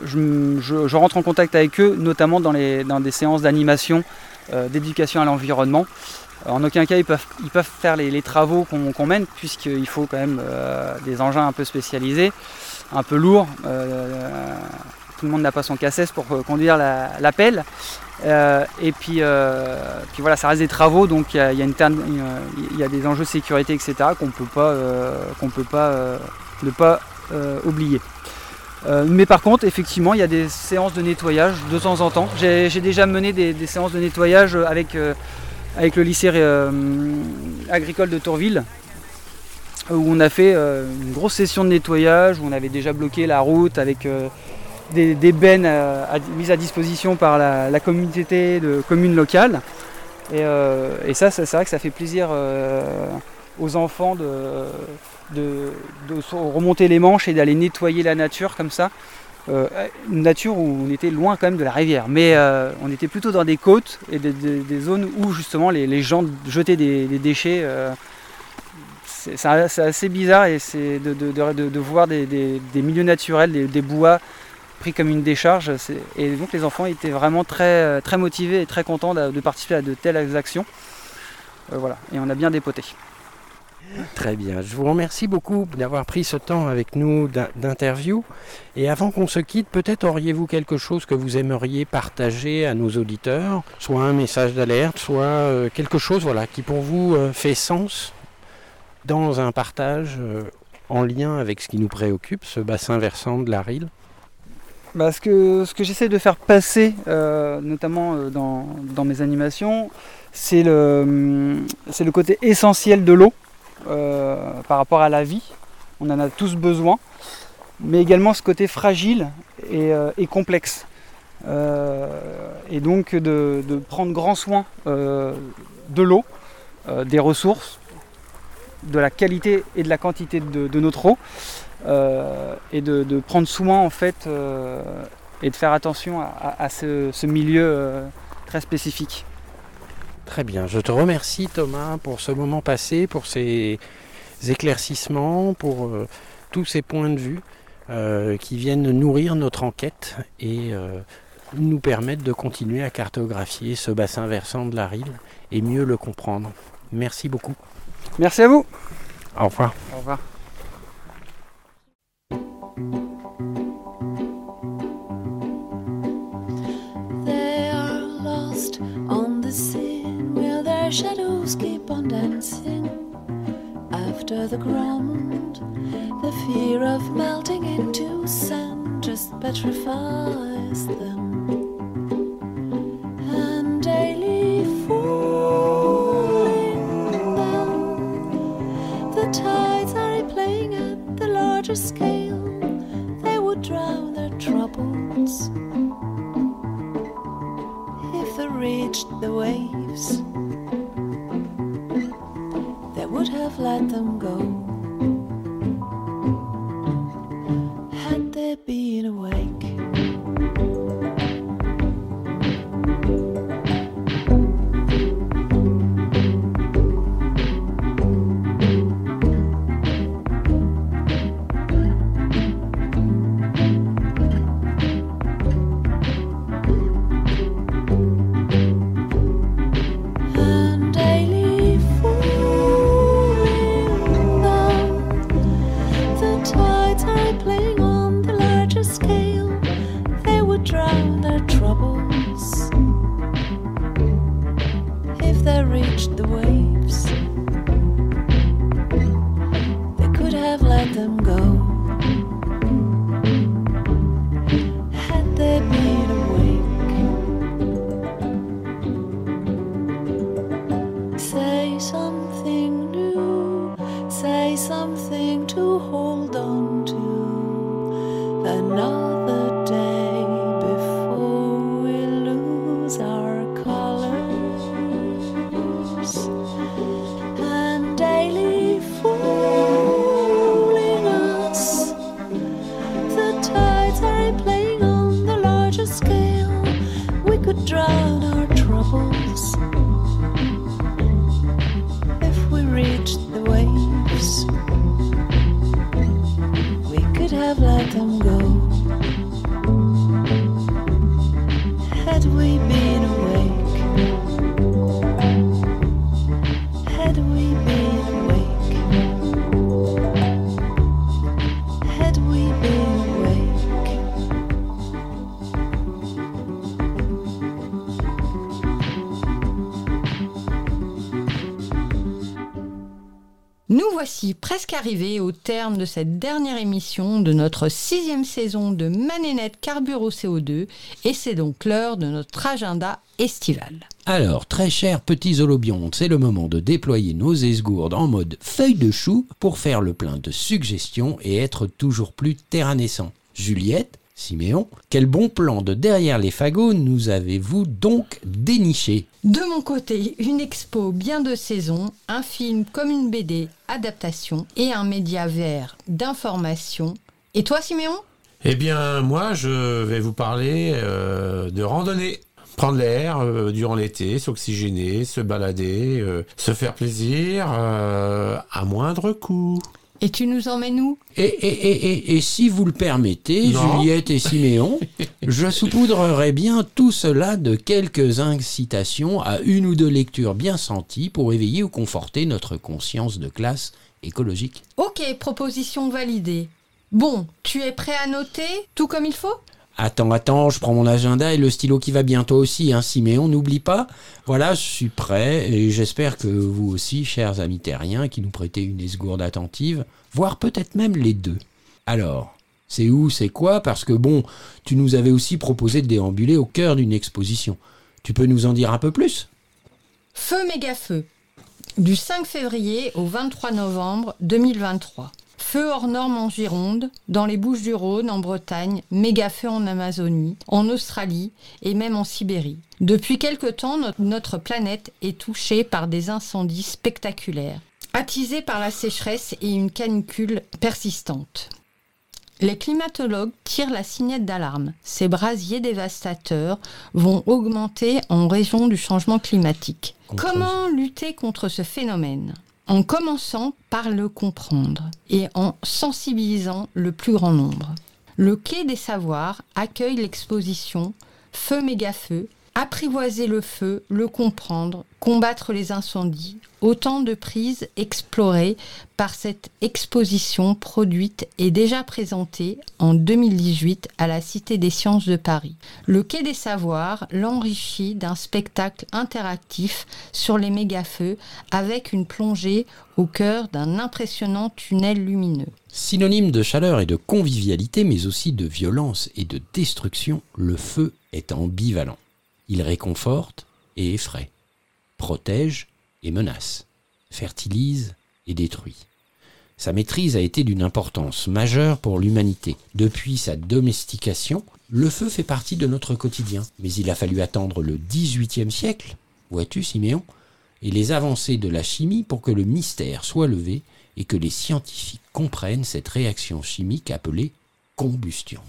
je, rentre en contact avec eux, notamment dans, des séances d'animation, euh, d'éducation à l'environnement. Euh, En aucun cas ils peuvent, faire les, travaux qu'on mène, puisqu'il faut quand même euh, des engins un peu spécialisés, un peu lourds. Tout le monde n'a pas son cassesse pour conduire la, pelle. Et puis, voilà, ça reste des travaux, donc il y a, des enjeux de sécurité, etc., qu'on qu'on peut pas ne pas oublier. Euh, mais par contre, effectivement, il y a des séances de nettoyage de temps en temps. J'ai déjà mené des, séances de nettoyage avec, euh, avec le lycée euh, agricole de Tourville, où on a fait une grosse session de nettoyage, où on avait déjà bloqué la route avec des, bennes mises à disposition par la, communauté de communes locales. Et, ça, c'est vrai que ça fait plaisir aux enfants de, de, remonter les manches et d'aller nettoyer la nature comme ça. Euh, une nature où on était loin quand même de la rivière, mais euh, on était plutôt dans des côtes et des, zones où justement les, gens jetaient des, déchets. euh, c'est assez bizarre et c'est de, voir des, milieux naturels, des, bois pris comme une décharge. Et donc les enfants étaient vraiment très, très motivés et très contents de, participer à de telles actions. Voilà, et on a bien dépoté. Très bien, je vous remercie beaucoup d'avoir pris ce temps avec nous d'in- d'interview. Et avant qu'on se quitte, peut-être auriez-vous quelque chose que vous aimeriez partager à nos auditeurs, soit un message d'alerte, soit euh, quelque chose voilà, qui pour vous euh, fait sens dans un partage euh, en lien avec ce qui nous préoccupe, ce bassin versant de la Rille? Bah, ce que, j'essaie de faire passer, notamment dans, mes animations, hum, c'est le côté essentiel de l'eau euh, par rapport à la vie. On en a tous besoin, mais également ce côté fragile et, euh, complexe. Euh, et donc de, prendre grand soin de l'eau, des ressources, de la qualité et de la quantité de, notre eau, et de, prendre soin en fait et de faire attention à, ce, milieu très spécifique. Très bien, je te remercie Thomas pour ce moment passé, pour ces éclaircissements, pour euh, tous ces points de vue euh, qui viennent nourrir notre enquête et euh, nous permettre de continuer à cartographier ce bassin versant de la Rille et mieux le comprendre. Merci beaucoup. Merci à vous. Au revoir. Au revoir. Shadows keep on dancing. After the ground, the fear of melting into sand just petrifies them. And daily fooling them, the tides are playing at the larger scale. They would drown their troubles if they reached the waves, would have let them go. Presque arrivés au terme de cette dernière émission de notre sixième saison de Manénette Carbure au CO2 et c'est donc l'heure de notre agenda estival. Alors, très chers petits holobiontes, c'est le moment de déployer nos esgourdes en mode feuille de chou pour faire le plein de suggestions et être toujours plus terranescent. Juliette, Siméon, quel bon plan de derrière les fagots nous avez-vous donc déniché? De mon côté, une expo bien de saison, un film comme une BD adaptation et un média vert d'information. Et toi Siméon? Eh bien, moi, je vais vous parler euh, de randonnée. Prendre l'air euh, durant l'été, s'oxygéner, se balader, euh, se faire plaisir euh, à moindre coût. Et tu nous emmènes où? Et, et, et, et, et si vous le permettez, Non. Juliette et Siméon, je saupoudrerai bien tout cela de quelques incitations à une ou deux lectures bien senties pour éveiller ou conforter notre conscience de classe écologique. Ok, proposition validée. Bon, tu es prêt à noter tout comme il faut? Attends, attends, je prends mon agenda et le stylo qui va bientôt aussi, hein, Siméon, n'oublie pas. Voilà, je suis prêt et j'espère que vous aussi, chers amis terriens, qui nous prêtez une esgourde attentive, voire peut-être même les deux. Alors, c'est où, c'est quoi? Parce que bon, tu nous avais aussi proposé de déambuler au cœur d'une exposition. Tu peux nous en dire un peu plus? Feu méga feu. Du 5 février au 23 novembre 2023. Feu hors norme en Gironde, dans les Bouches du Rhône, en Bretagne, méga feu en Amazonie, en Australie et même en Sibérie. Depuis quelque temps, no- notre planète est touchée par des incendies spectaculaires, attisés par la sécheresse et une canicule persistante. Les climatologues tirent la signette d'alarme. Ces brasiers dévastateurs vont augmenter en raison du changement climatique. Contre- Comment lutter contre ce phénomène? En commençant par le comprendre et en sensibilisant le plus grand nombre. Le Quai des Savoirs accueille l'exposition Feu méga feu, apprivoiser le feu, le comprendre, combattre les incendies, autant de prises explorées par cette exposition produite et déjà présentée en 2018 à la Cité des Sciences de Paris. Le Quai des Savoirs l'enrichit d'un spectacle interactif sur les méga-feux avec une plongée au cœur d'un impressionnant tunnel lumineux. Synonyme de chaleur et de convivialité, mais aussi de violence et de destruction, le feu est ambivalent. Il réconforte et effraie, protège et menace, fertilise et détruit. Sa maîtrise a été d'une importance majeure pour l'humanité. Depuis sa domestication, le feu fait partie de notre quotidien. Mais il a fallu attendre le XVIIIe siècle, vois-tu Siméon, et les avancées de la chimie pour que le mystère soit levé et que les scientifiques comprennent cette réaction chimique appelée combustion.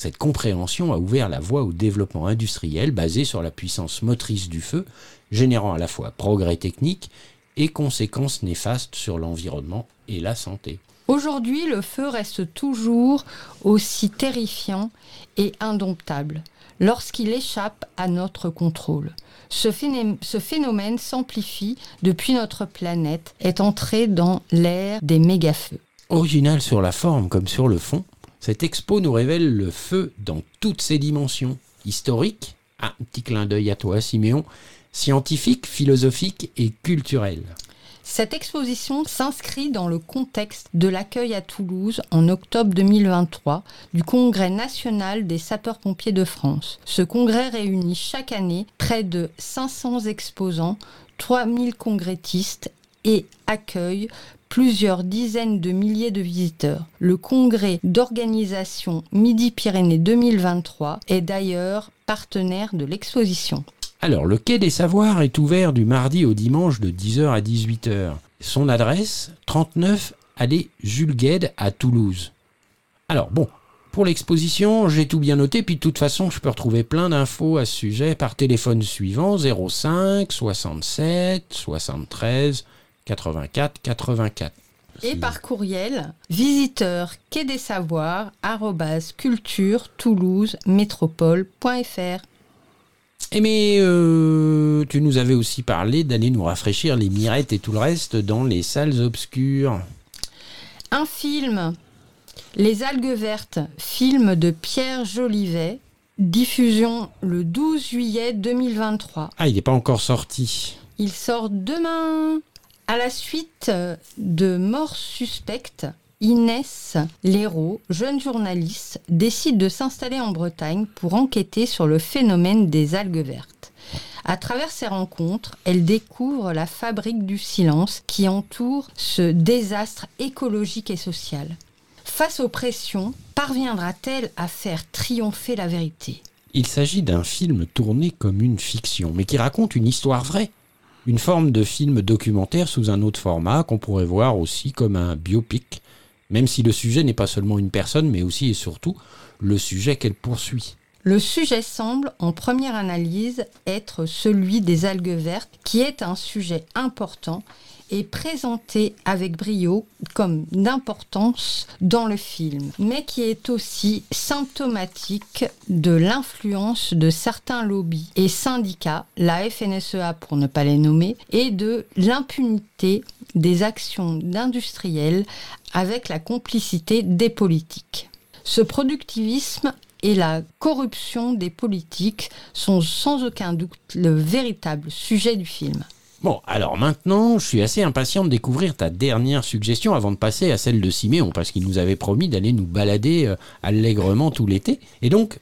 Cette compréhension a ouvert la voie au développement industriel basé sur la puissance motrice du feu, générant à la fois progrès technique et conséquences néfastes sur l'environnement et la santé. Aujourd'hui, le feu reste toujours aussi terrifiant et indomptable lorsqu'il échappe à notre contrôle. Ce phénomène, s'amplifie depuis notre planète, est entré dans l'ère des méga-feux. Original sur la forme comme sur le fond, cette expo nous révèle le feu dans toutes ses dimensions. Historique, ah, un petit clin d'œil à toi Siméon, scientifique, philosophique et culturel. Cette exposition s'inscrit dans le contexte de l'accueil à Toulouse en octobre 2023 du Congrès national des sapeurs-pompiers de France. Ce congrès réunit chaque année près de 500 exposants, 3000 congressistes et accueille plusieurs dizaines de milliers de visiteurs. Le congrès d'organisation Midi-Pyrénées 2023 est d'ailleurs partenaire de l'exposition. Alors, le Quai des Savoirs est ouvert du mardi au dimanche de 10h à 18h. Son adresse, 39 allée Jules Gued à Toulouse. Alors, bon, pour l'exposition, j'ai tout bien noté, puis de toute façon, je peux retrouver plein d'infos à ce sujet par téléphone suivant 05 67 73 84 84. Et par courriel, visiteur quai des savoirs, culture, toulouse, métropole.fr. Et mais euh, tu nous avais aussi parlé d'aller nous rafraîchir les mirettes et tout le reste dans les salles obscures. Un film, Les algues vertes, film de Pierre Jolivet, diffusion le 12 juillet 2023. Ah, il n'est pas encore sorti. Il sort demain. À la suite de Mort suspecte, Inès Léraud, jeune journaliste, décide de s'installer en Bretagne pour enquêter sur le phénomène des algues vertes. À travers ces rencontres, elle découvre la fabrique du silence qui entoure ce désastre écologique et social. Face aux pressions, parviendra-t-elle à faire triompher la vérité? Il s'agit d'un film tourné comme une fiction, mais qui raconte une histoire vraie. Une forme de film documentaire sous un autre format qu'on pourrait voir aussi comme un biopic, même si le sujet n'est pas seulement une personne, mais aussi et surtout le sujet qu'elle poursuit. Le sujet semble, en première analyse, être celui des algues vertes, qui est un sujet important et présenté avec brio comme d'importance dans le film, mais qui est aussi symptomatique de l'influence de certains lobbies et syndicats, la FNSEA pour ne pas les nommer, et de l'impunité des actions d'industriels avec la complicité des politiques. Ce productivisme et la corruption des politiques sont sans aucun doute le véritable sujet du film. Bon, alors maintenant, je suis assez impatient de découvrir ta dernière suggestion avant de passer à celle de Siméon, parce qu'il nous avait promis d'aller nous balader euh, allègrement tout l'été. Et donc,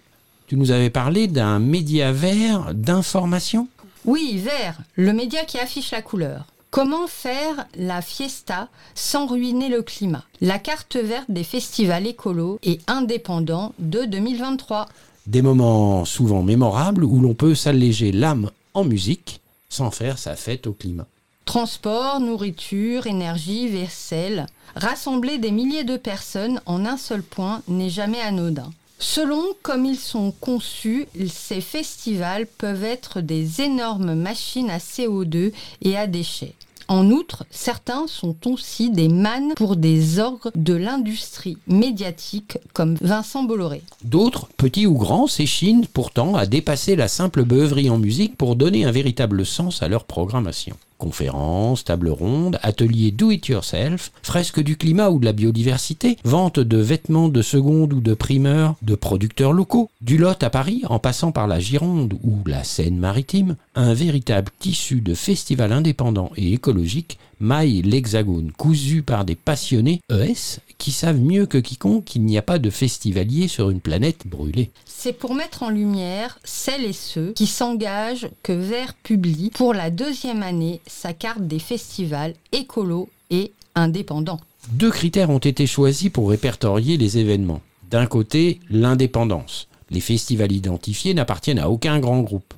tu nous avais parlé d'un média vert d'information? Oui, vert, le média qui affiche la couleur. Comment faire la fiesta sans ruiner le climat? La carte verte des festivals écolos et indépendants de 2023. Des moments souvent mémorables où l'on peut s'alléger l'âme en musique sans faire sa fête au climat. Transport, nourriture, énergie, vaisselle. Rassembler des milliers de personnes en un seul point n'est jamais anodin. Selon comme ils sont conçus, ces festivals peuvent être des énormes machines à CO2 et à déchets. En outre, certains sont aussi des mannes pour des orgues de l'industrie médiatique comme Vincent Bolloré. D'autres, petits ou grands, s'échinent pourtant à dépasser la simple beuverie en musique pour donner un véritable sens à leur programmation. Conférences, tables rondes, ateliers do-it-yourself, fresques du climat ou de la biodiversité, vente de vêtements de seconde ou de primeur de producteurs locaux, du Lot à Paris en passant par la Gironde ou la Seine-Maritime, un véritable tissu de festivals indépendants et écologiques maille l'hexagone cousu par des passionnés ES qui savent mieux que quiconque qu'il n'y a pas de festivalier sur une planète brûlée. C'est pour mettre en lumière celles et ceux qui s'engagent que Vert publie pour la deuxième année sa carte des festivals écolos et indépendants. Deux critères ont été choisis pour répertorier les événements. D'un côté, l'indépendance. Les festivals identifiés n'appartiennent à aucun grand groupe.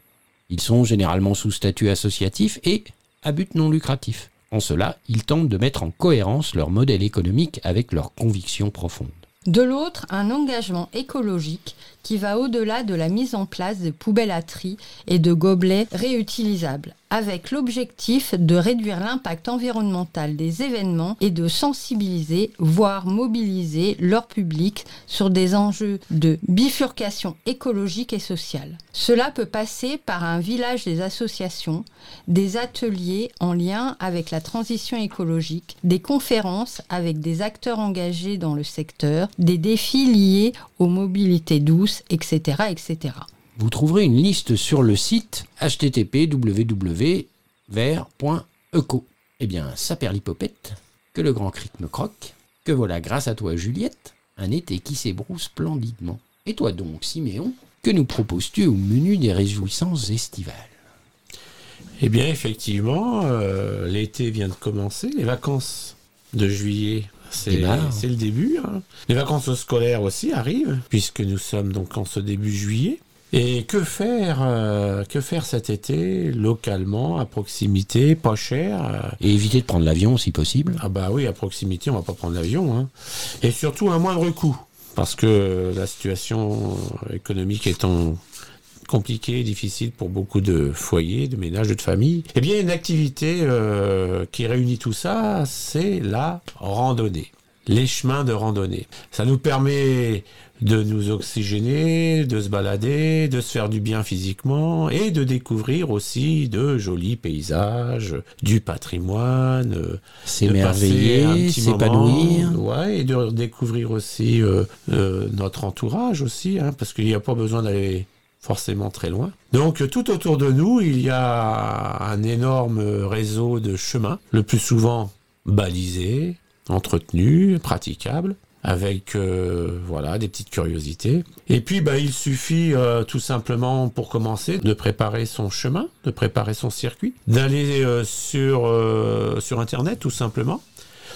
Ils sont généralement sous statut associatif et à but non lucratif. En cela, ils tentent de mettre en cohérence leur modèle économique avec leurs convictions profondes. De l'autre, un engagement écologique qui va au-delà de la mise en place de poubelles à tri et de gobelets réutilisables, avec l'objectif de réduire l'impact environnemental des événements et de sensibiliser, voire mobiliser leur public sur des enjeux de bifurcation écologique et sociale. Cela peut passer par un village des associations, des ateliers en lien avec la transition écologique, des conférences avec des acteurs engagés dans le secteur, des défis liés aux mobilités douces, etc. etc. Vous trouverez une liste sur le site http www.vert.eco. Eh bien, ça perd l'hypopète, que le grand cric me croque, que voilà, grâce à toi Juliette, un été qui s'ébroue splendidement. Et toi donc, Siméon, que nous proposes-tu au menu des réjouissances estivales? Eh bien, effectivement, euh, l'été vient de commencer, les vacances de juillet. C'est Démarre. c'est le début. hein. Les vacances scolaires aussi arrivent, puisque nous sommes donc en ce début juillet. Et que faire, euh, que faire cet été, localement, à proximité, pas cher euh, Et éviter de prendre l'avion si possible. Ah bah oui, à proximité, on va pas prendre l'avion. hein. Et surtout un moindre coût, parce que la situation économique étant compliquée, difficile pour beaucoup de foyers, de ménages, de familles. Eh bien, une activité euh, qui réunit tout ça, c'est la randonnée. Les chemins de randonnée. Ça nous permet de nous oxygéner, de se balader, de se faire du bien physiquement et de découvrir aussi de jolis paysages, du patrimoine, euh, S'émerveiller, s'épanouir. Ouais, et de découvrir aussi euh, euh, notre entourage aussi, hein, parce qu'il n'y a pas besoin d'aller forcément très loin. Donc tout autour de nous, il y a un énorme réseau de chemins, le plus souvent balisés, entretenus, praticables avec euh, voilà des petites curiosités. Et puis bah, il suffit euh, tout simplement pour commencer de préparer son chemin, de préparer son circuit, d'aller euh, sur euh, sur internet tout simplement,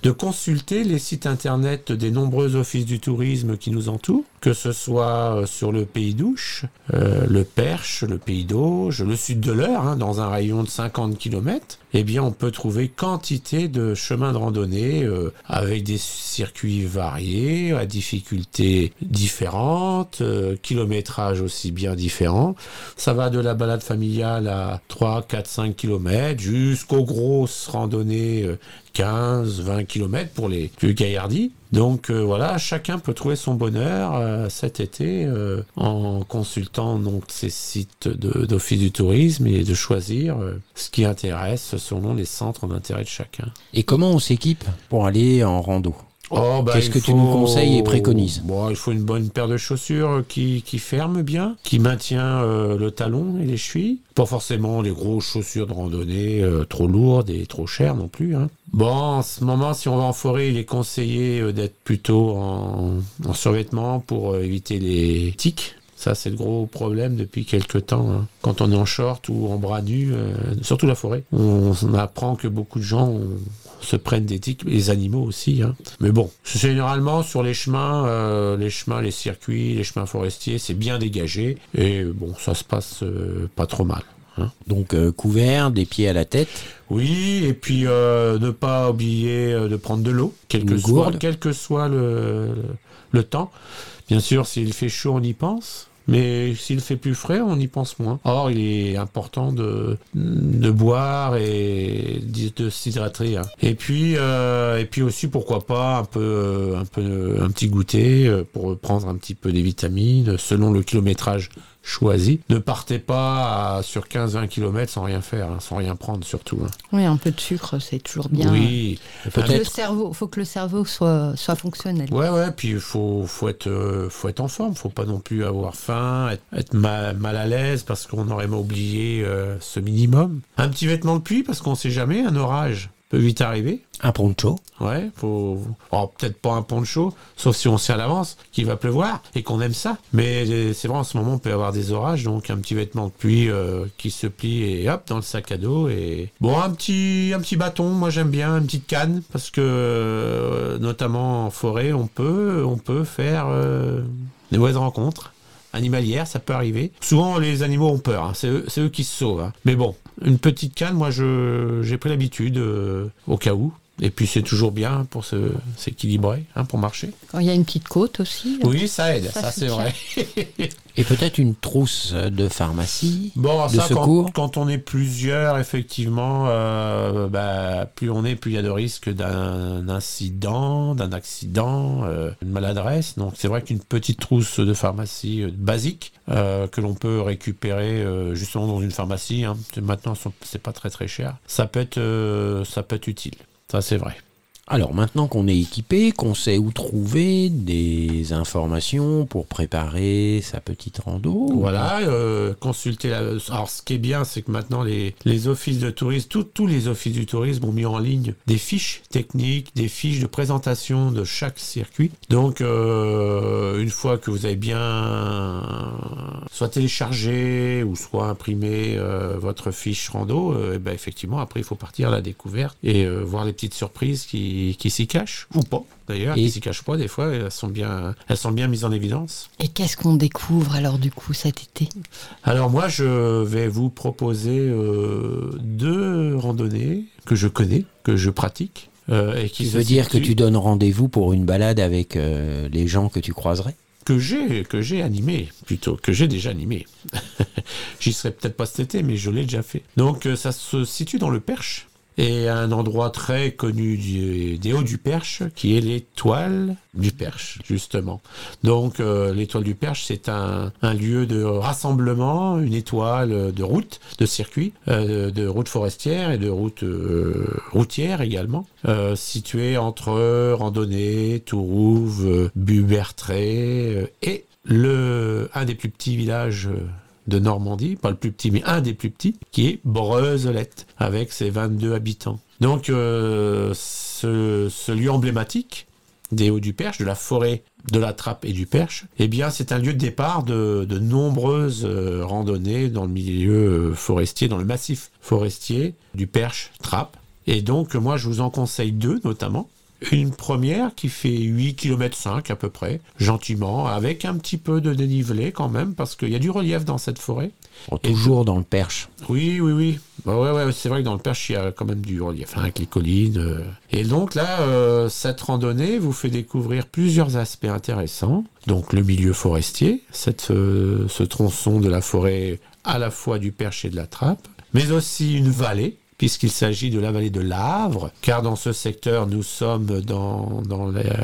de consulter les sites internet des nombreux offices du tourisme qui nous entourent, que ce soit euh, sur le Pays d'Ouche, euh, le Perche, le Pays d'Auge, le sud de l'Eure, hein, dans un rayon de 50 km, eh bien on peut trouver quantité de chemins de randonnée euh, avec des circuits variés, à difficultés différentes, euh, kilométrage aussi bien différents. Ça va de la balade familiale à 3, 4, 5 km jusqu'aux grosses randonnées euh, 15, 20 km pour les plus gaillardis. Donc euh, voilà, chacun peut trouver son bonheur euh, cet été euh, en consultant donc ces sites d'office du tourisme et de choisir ce qui intéresse selon les centres d'intérêt de chacun. Et comment on s'équipe pour aller en rando? Oh, bah, Qu'est-ce que tu nous conseilles et préconises? Bon, il faut une bonne paire de chaussures qui, qui ferme bien, qui maintient euh, le talon et les chevilles. Pas forcément les grosses chaussures de randonnée euh, trop lourdes et trop chères non plus. hein. Bon, en ce moment, si on va en forêt, il est conseillé euh, d'être plutôt en, en survêtement pour éviter les tiques. Ça, c'est le gros problème depuis quelques temps. hein. Quand on est en short ou en bras nus, surtout la forêt, on, on apprend que beaucoup de gens ont- se prennent des tiques, les animaux aussi. hein. Mais bon, généralement sur les chemins, euh, les chemins, les circuits, les chemins forestiers, c'est bien dégagé et bon, ça se passe euh, pas trop mal. hein. Donc euh, couvert, des pieds à la tête. Oui, et puis euh, ne pas oublier euh, de prendre de l'eau, quel, que soit- quel que soit le, le temps. Bien sûr, s'il fait chaud, on y pense. Mais s'il fait plus frais, on y pense moins. Or, il est important de, de boire et de s'hydrater. hein. Et puis, euh, et puis aussi, pourquoi pas un peu, euh, un peu, un petit goûter euh, pour prendre un petit peu des vitamines selon le kilométrage choisi. Ne partez pas à- sur 15-20 km sans rien faire, hein, sans rien prendre surtout. hein. Oui, un peu de sucre, c'est toujours bien. Oui, Faut que le peut-être. cerveau, faut que le cerveau soit, soit fonctionnel. Ouais, ouais, puis il faut, faut, être, euh, faut être en forme, faut pas non plus avoir faim, être, être ma- mal à l'aise parce qu'on aurait oublié euh, ce minimum. Un petit vêtement de pluie parce qu'on sait jamais, un orage peut vite arriver. Un poncho. Ouais, faut. oh, peut-être pas un poncho, sauf si on sait à l'avance qu'il va pleuvoir et qu'on aime ça. Mais euh, c'est vrai, en ce moment, on peut avoir des orages, donc un petit vêtement de pluie euh, qui se plie et hop, dans le sac à dos. Et bon, un petit, un petit bâton, moi j'aime bien, une petite canne, parce que euh, notamment en forêt, on peut, on peut faire euh, des mauvaises rencontres animalières, ça peut arriver. Souvent, les animaux ont peur, hein, c'est eux, eux qui se sauvent. hein. Mais bon, une petite canne, moi, j'ai pris l'habitude euh, au cas où. Et puis, c'est toujours bien pour se, s'équilibrer, hein, pour marcher. Quand il y a une petite côte aussi. Oui, ça aide, Ça ça, c'est vrai. Et peut-être une trousse de pharmacie, Bon, de ça, quand, secours. quand on est plusieurs, effectivement, euh, bah, plus on est, plus il y a de risques d'un incident, d'un accident, euh, une maladresse. Donc, c'est vrai qu'une petite trousse de pharmacie euh, basique euh, que l'on peut récupérer euh, justement dans une pharmacie, hein, maintenant, c'est pas très très cher. Ça peut être, euh, ça peut être utile. Ça, c'est vrai. Alors maintenant qu'on est équipé, qu'on sait où trouver des informations pour préparer sa petite rando. Voilà, euh, consulter la... Alors, ce qui est bien, c'est que maintenant, les, les offices de tourisme, tout- tous les offices du tourisme ont mis en ligne des fiches techniques, des fiches de présentation de chaque circuit. Donc, euh, une fois que vous avez bien soit télécharger ou soit imprimer euh, votre fiche rando, euh, eh ben, effectivement, après, il faut partir à la découverte et euh, voir les petites surprises qui, qui s'y cachent, ou pas d'ailleurs, Et- qui s'y cachent pas, des fois, elles sont bien, elles sont bien mises en évidence. Et qu'est-ce qu'on découvre alors du coup cet été? Alors moi, je vais vous proposer euh, deux randonnées que je connais, que je pratique. euh, et qui veut dire que tu donnes rendez-vous pour une balade avec euh, les gens que tu croiserais? Que j'ai que j'ai animé plutôt que j'ai déjà animé. J'y serai peut-être pas cet été, mais je l'ai déjà fait. Donc ça se situe dans le Perche et un endroit très connu des Hauts du Perche, qui est l'étoile du Perche justement. Donc euh, l'étoile du Perche, c'est un, un lieu de rassemblement, une étoile de route, de circuit, euh, de route forestière et de route euh, routière également, euh, situé entre randonnée, Tourouve, Bubertré euh, et le un des plus petits villages euh, de Normandie, pas le plus petit, mais un des plus petits, qui est Breuzelette, avec ses 22 habitants. Donc, euh, ce, lieu emblématique des Hauts du Perche, de la forêt de la Trappe et du Perche, eh bien, c'est un lieu de départ de, de nombreuses euh, randonnées dans le milieu euh, forestier, dans le massif forestier du Perche-Trappe. Et donc, moi, je vous en conseille deux, notamment. Une première qui fait 8 km 5 à peu près, gentiment, avec un petit peu de dénivelé quand même, parce qu'il y a du relief dans cette forêt. Bon, Toujours dans le Perche. Oui, oui, oui. Bah ouais, ouais, c'est vrai que dans le Perche, il y a quand même du relief, hein, avec les collines. euh. Et donc là, euh, cette randonnée vous fait découvrir plusieurs aspects intéressants. Donc le milieu forestier, cette, euh, ce tronçon de la forêt à la fois du Perche et de la Trappe, mais aussi une vallée puisqu'il s'agit de la vallée de l'Avre, car dans ce secteur, nous sommes dans,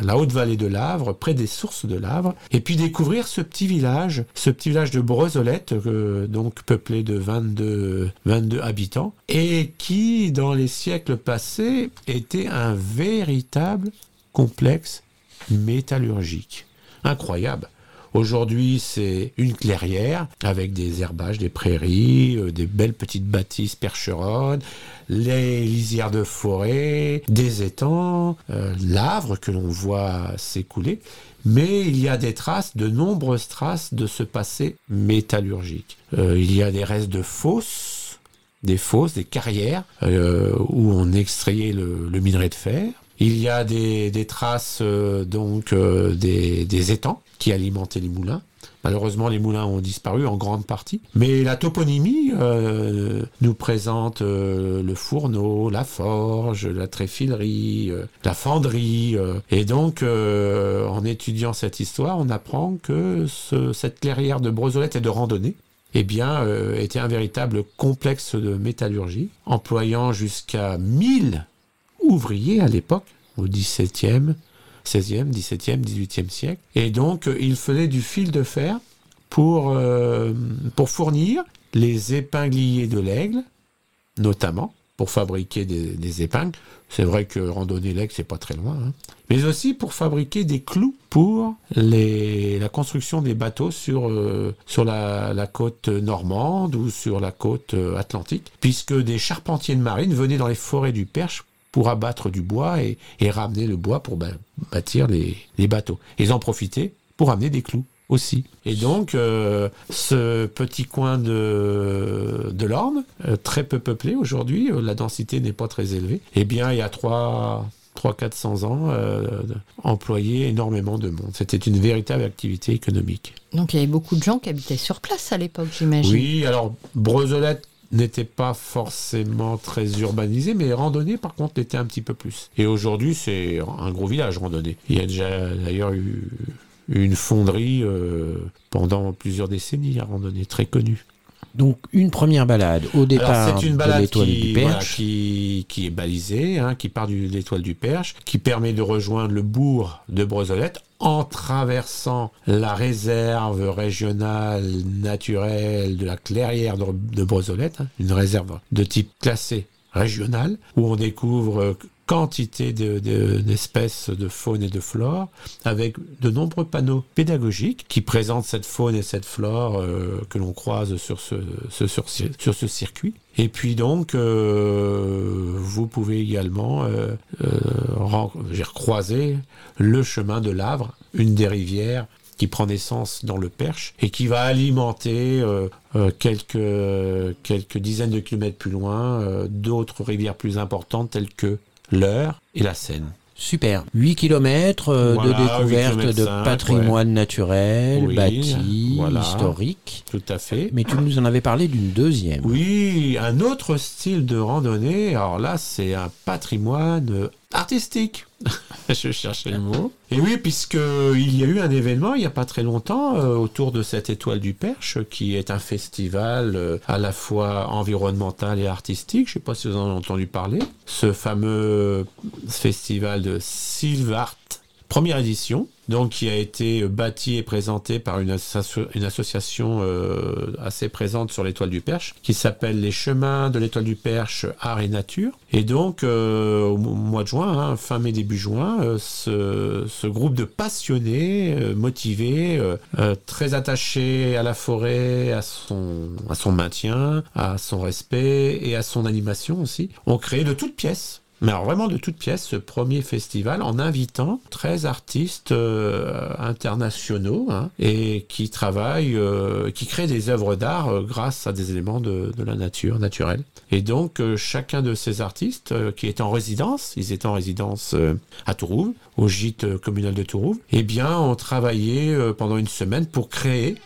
la, haute vallée de l'Avre, près des sources de l'Avre, et puis découvrir ce petit village, ce petit village de Breuzelette, euh, donc peuplé de 22, 22 habitants, et qui, dans les siècles passés, était un véritable complexe métallurgique. Incroyable. Aujourd'hui, c'est une clairière avec des herbages, des prairies, euh, des belles petites bâtisses percheronnes, les lisières de forêt, des étangs, euh, l'Avre que l'on voit s'écouler. Mais il y a des traces, de nombreuses traces de ce passé métallurgique. Euh, il y a des restes de fosses, des fosses, des carrières euh, où on extrayait le, minerai de fer. Il y a des, traces donc des étangs qui alimentaient les moulins. Malheureusement, les moulins ont disparu en grande partie. Mais la toponymie euh, nous présente euh, le fourneau, la forge, la tréfilerie, euh, la fenderie. et donc, en étudiant cette histoire, on apprend que ce- cette clairière de Brozolette et de randonnée eh bien, était un véritable complexe de métallurgie, employant jusqu'à 1000 ouvriers à l'époque, au XVIIe, XVIe, XVIIe, XVIIIe siècle. Et donc, euh, il fallait du fil de fer pour, euh, pour fournir les épingliers de l'aigle, notamment, pour fabriquer des, épingles. C'est vrai que randonner l'aigle, c'est pas très loin. hein. Mais aussi pour fabriquer des clous pour la construction des bateaux sur, euh, sur la, côte normande ou sur la côte atlantique, puisque des charpentiers de marine venaient dans les forêts du Perche pour abattre du bois et, et ramener le bois pour bâtir les, les bateaux. Ils en profitaient pour amener des clous aussi. Et donc, euh, ce petit coin de, de l'Orne, euh, très peu peuplé aujourd'hui, euh, la densité n'est pas très élevée, eh bien, il y a 3 300-400 ans, employait énormément de monde. C'était une véritable activité économique. Donc il y avait beaucoup de gens qui habitaient sur place à l'époque, j'imagine. Oui, alors Breuzelette n'était pas forcément très urbanisé, mais randonnée par contre l'était un petit peu plus. Et aujourd'hui, c'est un gros village randonnée. Il y a déjà d'ailleurs eu une fonderie euh, pendant plusieurs décennies à randonnée, très connue. Donc une première balade au départ c'est une de balade l'étoile qui, du voilà, Perche. qui, qui est balisée, hein, qui part de l'étoile du Perche, qui permet de rejoindre le bourg de Brozolette en traversant la réserve régionale naturelle de la clairière de, de Brozolette, hein, une réserve de type classé régional, où on découvre quantité de- de- d'espèces de, faune et de flore, avec de nombreux panneaux pédagogiques qui présentent cette faune et cette flore euh, que l'on croise sur ce, ce- sur, ce- circuit. Et puis donc, euh, vous pouvez également euh, euh, croiser le chemin de l'Avre, une des rivières qui prend naissance dans le Perche et qui va alimenter euh, euh, quelques, quelques dizaines de kilomètres plus loin euh, d'autres rivières plus importantes telles que l'Eure et la Seine. Super. 8 km de Voilà, découverte 8 de patrimoine naturel, Oui, bâti, voilà. historique. Tout à fait. Mais tu nous en avais parlé d'une deuxième. Oui, un autre style de randonnée. Alors là, c'est un patrimoine artistique. Je cherchais le mot. Et oui, puisque il y a eu un événement il n'y a pas très longtemps euh, autour de cette étoile du Perche, qui est un festival euh, à la fois environnemental et artistique. Je ne sais pas si vous en avez entendu parler. Ce fameux festival de Silvart, première édition, donc qui a été bâti et présenté par une, asso- une association euh, assez présente sur l'étoile du Perche, qui s'appelle les Chemins de l'étoile du Perche Art et Nature. Et donc euh, au mois de juin, hein, fin mai début juin, euh, ce, groupe de passionnés, euh, motivés, euh, euh, très attachés à la forêt, à son maintien, à son respect et à son animation aussi, ont créé de toutes pièces mais alors vraiment de toutes pièces, ce premier festival en invitant 13 artistes euh, internationaux hein, et qui travaillent, euh, qui créent des œuvres d'art euh, grâce à des éléments de, de la nature, naturelle. Et donc euh, chacun de ces artistes euh, qui est en résidence, ils étaient en résidence euh, à Tourouve, au gîte communal de Tourouve, eh bien ont travaillé pendant une semaine pour créer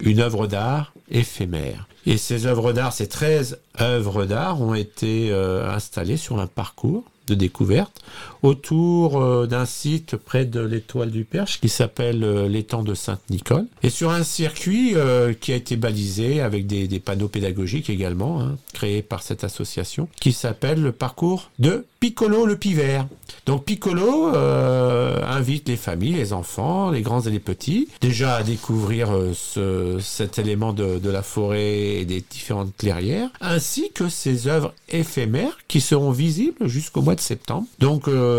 une œuvre d'art éphémère. Et ces œuvres d'art, ces 13 œuvres d'art ont été euh, installées sur un parcours de découverte autour euh, d'un site près de l'étoile du Perche qui s'appelle euh, l'étang de Sainte-Nicole et sur un circuit euh, qui a été balisé avec des, des panneaux pédagogiques également hein, créés par cette association qui s'appelle le parcours de Piccolo le Pivert. Donc Piccolo euh, invite les familles, les enfants, les grands et les petits, déjà à découvrir ce- cet élément de, de la forêt et des différentes clairières, ainsi que ses œuvres éphémères qui seront visibles jusqu'au mois de septembre. Donc euh,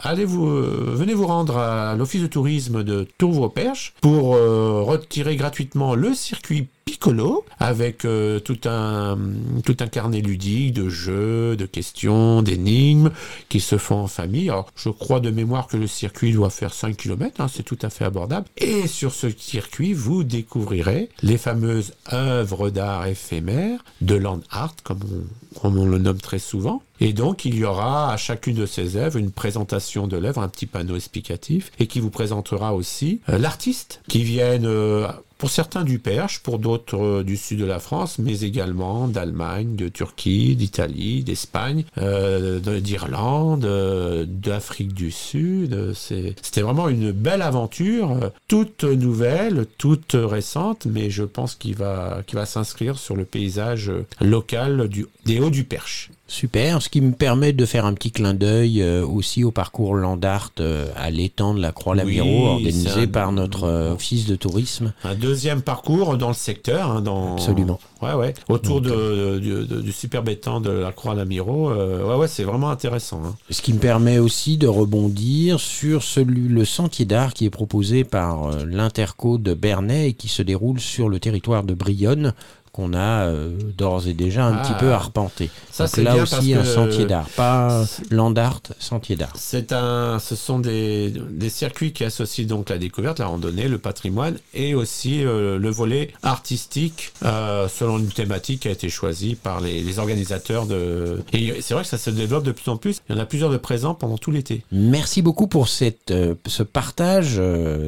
allez vous, euh, venez vous rendre à l'office de tourisme de Tourvaux-Perche pour euh, retirer gratuitement le circuit Piccolo avec euh, tout un tout un carnet ludique de jeux, de questions, d'énigmes qui se font en famille. Alors, je crois de mémoire que le circuit doit faire 5 km, c'est tout à fait abordable. Et sur ce circuit, vous découvrirez les fameuses œuvres d'art éphémères de land art, comme on, comme on le nomme très souvent. Et donc, il y aura à chacune de ces œuvres une présentation de l'œuvre, un petit panneau explicatif, et qui vous présentera aussi euh, l'artiste qui viennent euh, pour certains du Perche, pour d'autres euh, du sud de la France, mais également d'Allemagne, de Turquie, d'Italie, d'Espagne, euh, de- d'Irlande, euh, d'Afrique du Sud. C'était vraiment une belle aventure, toute nouvelle, toute récente, mais je pense qu'il va, s'inscrire sur le paysage local des Hauts du Perche. Super, ce qui me permet de faire un petit clin d'œil euh, aussi au parcours Landart euh, à l'étang de la Croix-Lamiro, Oui, organisé un- par notre euh, office de tourisme. Un deuxième parcours dans le secteur, hein, dans Absolument. Ouais, ouais, autour de, du, de- du superbe étang de la Croix-Lamiro. ouais, ouais, c'est vraiment intéressant. hein. Ce qui me permet aussi de rebondir sur celui, le sentier d'art qui est proposé par l'Interco de Bernay et qui se déroule sur le territoire de Brionne qu'on a euh, d'ores et déjà un Ah. petit peu arpenté. Ça, Donc c'est là aussi un sentier d'art, pas Landart, sentier d'art. C'est un, ce sont des, des circuits qui associent donc la découverte, la randonnée, le patrimoine et aussi euh, le volet artistique euh, selon une thématique qui a été choisie par les, les organisateurs de. Et c'est vrai que ça se développe de plus en plus. Il y en a plusieurs de présents pendant tout l'été. Merci beaucoup pour cette, ce partage,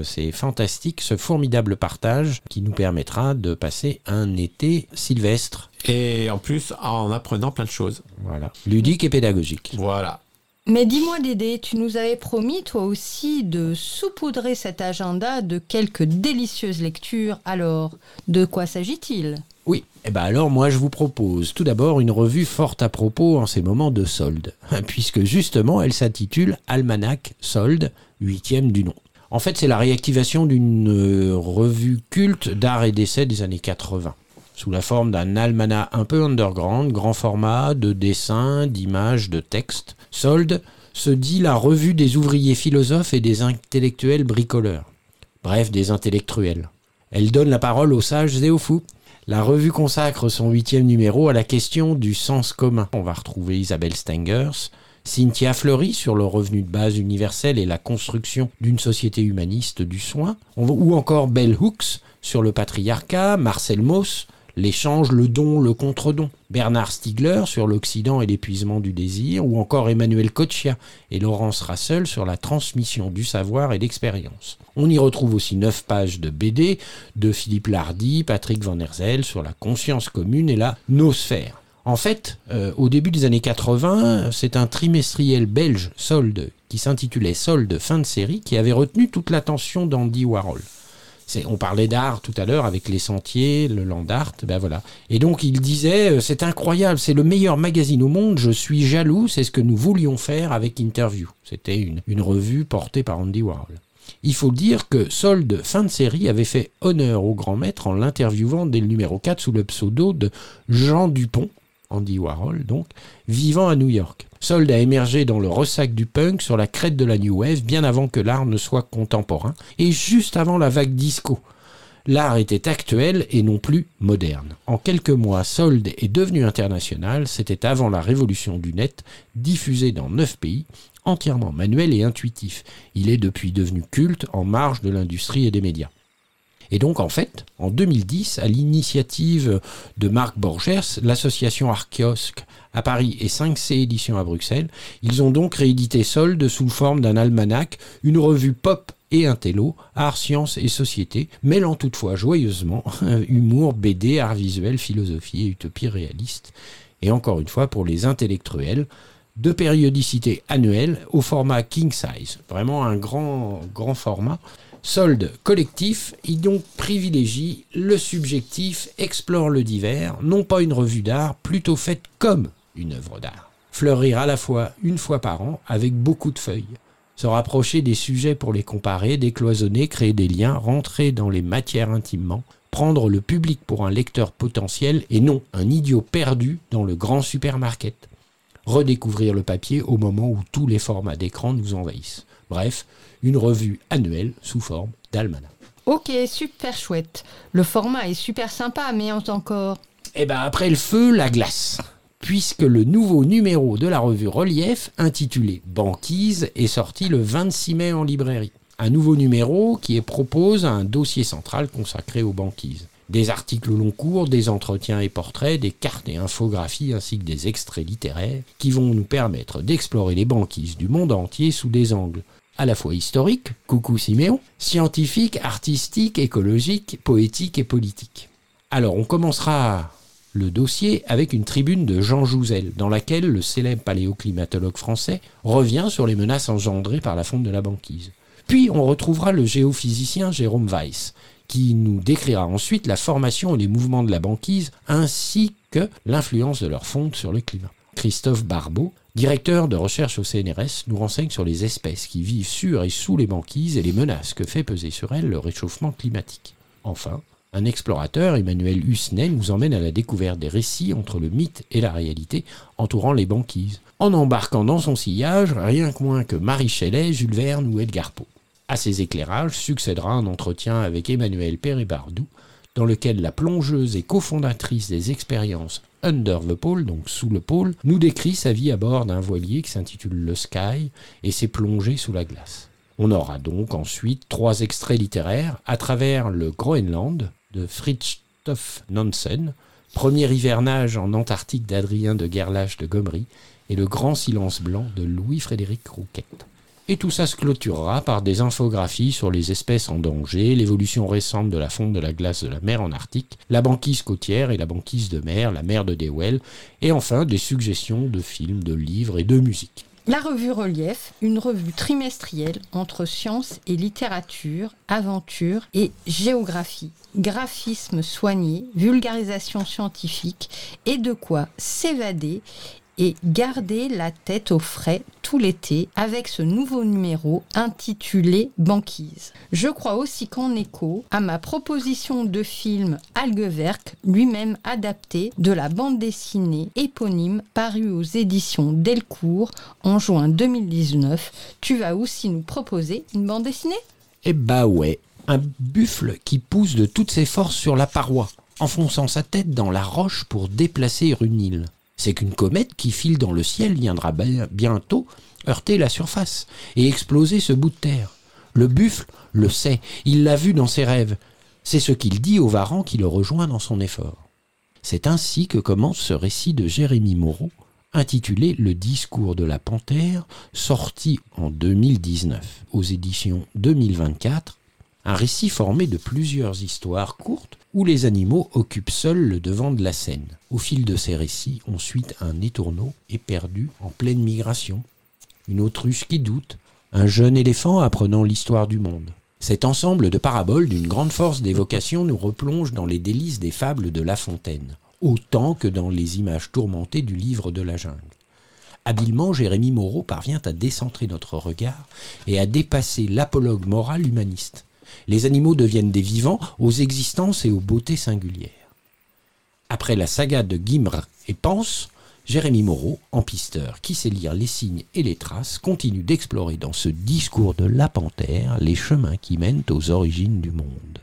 c'est fantastique, ce formidable partage qui nous permettra de passer un été sylvestre. Et en plus, en apprenant plein de choses. Voilà. Ludique et pédagogique. Voilà. Mais dis-moi Dédé, tu nous avais promis toi aussi de saupoudrer cet agenda de quelques délicieuses lectures. Alors, de quoi s'agit-il? Oui, et ben alors moi je vous propose tout d'abord une revue forte à propos en ces moments de solde, puisque justement elle s'intitule Almanach Solde, huitième du nom. En fait c'est la réactivation d'une euh, revue culte d'art et d'essai des années 80, sous la forme d'un almanach un peu underground, grand format, de dessins, d'images, de textes. Solde se dit la revue des ouvriers philosophes et des intellectuels bricoleurs. Bref, des intellectuels. Elle donne la parole aux sages et aux fous. La revue consacre son huitième numéro à la question du sens commun. On va retrouver Isabelle Stengers, Cynthia Fleury sur le revenu de base universel et la construction d'une société humaniste du soin, ou encore Bell Hooks sur le patriarcat, Marcel Mauss l'échange, le don, le contre-don. Bernard Stiegler sur l'Occident et l'épuisement du désir, ou encore Emmanuel Kochia et Laurence Rassel sur la transmission du savoir et d'expérience. On y retrouve aussi neuf pages de BD de Philippe Lardy, Patrick Van Herzel sur la conscience commune et la nosphère. En fait, euh, au début des années 80, c'est un trimestriel belge, Solde, qui s'intitulait Solde fin de série, qui avait retenu toute l'attention d'Andy Warhol on parlait d'art tout à l'heure avec les sentiers, le land art, ben voilà. Et donc il disait, euh, c'est incroyable, c'est le meilleur magazine au monde, je suis jaloux, c'est ce que nous voulions faire avec Interview. C'était une, une revue portée par Andy Warhol. Il faut dire que Solde, fin de série, avait fait honneur au grand maître en l'interviewant dès le numéro 4 sous le pseudo de Jean Dupont, Andy Warhol donc, vivant à New York. Sold a émergé dans le ressac du punk sur la crête de la New Wave bien avant que l'art ne soit contemporain et juste avant la vague disco. L'art était actuel et non plus moderne. En quelques mois, Sold est devenu international, c'était avant la révolution du net, diffusé dans neuf pays, entièrement manuel et intuitif. Il est depuis devenu culte en marge de l'industrie et des médias. Et donc, en fait, en 2010, à l'initiative de Marc Borgers, l'association Archiosque à Paris et 5C éditions à Bruxelles, ils ont donc réédité Solde sous forme d'un almanach, une revue pop et intello, art, sciences et société, mêlant toutefois joyeusement humour, BD, art visuel, philosophie et utopie réaliste. Et encore une fois, pour les intellectuels, de périodicité annuelle au format king size. Vraiment un grand, grand format. Solde collectif, il donc privilégie le subjectif, explore le divers, non pas une revue d'art, plutôt faite comme une œuvre d'art. Fleurir à la fois une fois par an avec beaucoup de feuilles. Se rapprocher des sujets pour les comparer, décloisonner, créer des liens, rentrer dans les matières intimement, prendre le public pour un lecteur potentiel et non un idiot perdu dans le grand supermarket. Redécouvrir le papier au moment où tous les formats d'écran nous envahissent. Bref, une revue annuelle sous forme d'almanach. Ok, super chouette. Le format est super sympa, mais encore. Eh ben après le feu, la glace. Puisque le nouveau numéro de la revue Relief, intitulé Banquise, est sorti le 26 mai en librairie. Un nouveau numéro qui propose un dossier central consacré aux banquises. Des articles long cours, des entretiens et portraits, des cartes et infographies ainsi que des extraits littéraires qui vont nous permettre d'explorer les banquises du monde entier sous des angles à la fois historique, coucou Siméon, scientifique, artistique, écologique, poétique et politique. Alors on commencera le dossier avec une tribune de Jean Jouzel, dans laquelle le célèbre paléoclimatologue français revient sur les menaces engendrées par la fonte de la banquise. Puis on retrouvera le géophysicien Jérôme Weiss, qui nous décrira ensuite la formation et les mouvements de la banquise, ainsi que l'influence de leur fonte sur le climat. Christophe Barbeau directeur de recherche au CNRS, nous renseigne sur les espèces qui vivent sur et sous les banquises et les menaces que fait peser sur elles le réchauffement climatique. Enfin, un explorateur, Emmanuel Husnet, nous emmène à la découverte des récits entre le mythe et la réalité entourant les banquises, en embarquant dans son sillage rien que moins que Marie Shelley, Jules Verne ou Edgar Poe. À ces éclairages succédera un entretien avec Emmanuel Perret-Bardou, dans lequel la plongeuse et cofondatrice des expériences Under the Pole, donc sous le pôle, nous décrit sa vie à bord d'un voilier qui s'intitule Le Sky et ses plongées sous la glace. On aura donc ensuite trois extraits littéraires à travers le Groenland de Fridtjof Nansen, premier hivernage en Antarctique d'Adrien de Gerlache de Gomery et le grand silence blanc de Louis-Frédéric Rouquette. Et tout ça se clôturera par des infographies sur les espèces en danger, l'évolution récente de la fonte de la glace de la mer en Arctique, la banquise côtière et la banquise de mer, la mer de Dewell, et enfin des suggestions de films, de livres et de musique. La revue Relief, une revue trimestrielle entre sciences et littérature, aventure et géographie. Graphisme soigné, vulgarisation scientifique et de quoi s'évader et garder la tête au frais tout l'été avec ce nouveau numéro intitulé Banquise. Je crois aussi qu'en écho à ma proposition de film Algueverk, lui-même adapté de la bande dessinée éponyme parue aux éditions Delcourt en juin 2019, tu vas aussi nous proposer une bande dessinée? Eh bah ouais, un buffle qui pousse de toutes ses forces sur la paroi, enfonçant sa tête dans la roche pour déplacer une île. C'est qu'une comète qui file dans le ciel viendra bien- bientôt heurter la surface et exploser ce bout de terre. Le buffle le sait, il l'a vu dans ses rêves. C'est ce qu'il dit au varan qui le rejoint dans son effort. C'est ainsi que commence ce récit de Jérémie Moreau, intitulé Le discours de la panthère, sorti en 2019 aux éditions 2024, un récit formé de plusieurs histoires courtes où les animaux occupent seuls le devant de la scène. Au fil de ces récits, on suit un étourneau éperdu en pleine migration, une autruche qui doute, un jeune éléphant apprenant l'histoire du monde. Cet ensemble de paraboles d'une grande force d'évocation nous replonge dans les délices des fables de La Fontaine, autant que dans les images tourmentées du livre de la jungle. Habilement, Jérémie Moreau parvient à décentrer notre regard et à dépasser l'apologue moral humaniste. Les animaux deviennent des vivants aux existences et aux beautés singulières. Après la saga de Guimre et Pense, Jérémie Moreau, en pisteur, qui sait lire les signes et les traces, continue d'explorer dans ce discours de la panthère les chemins qui mènent aux origines du monde.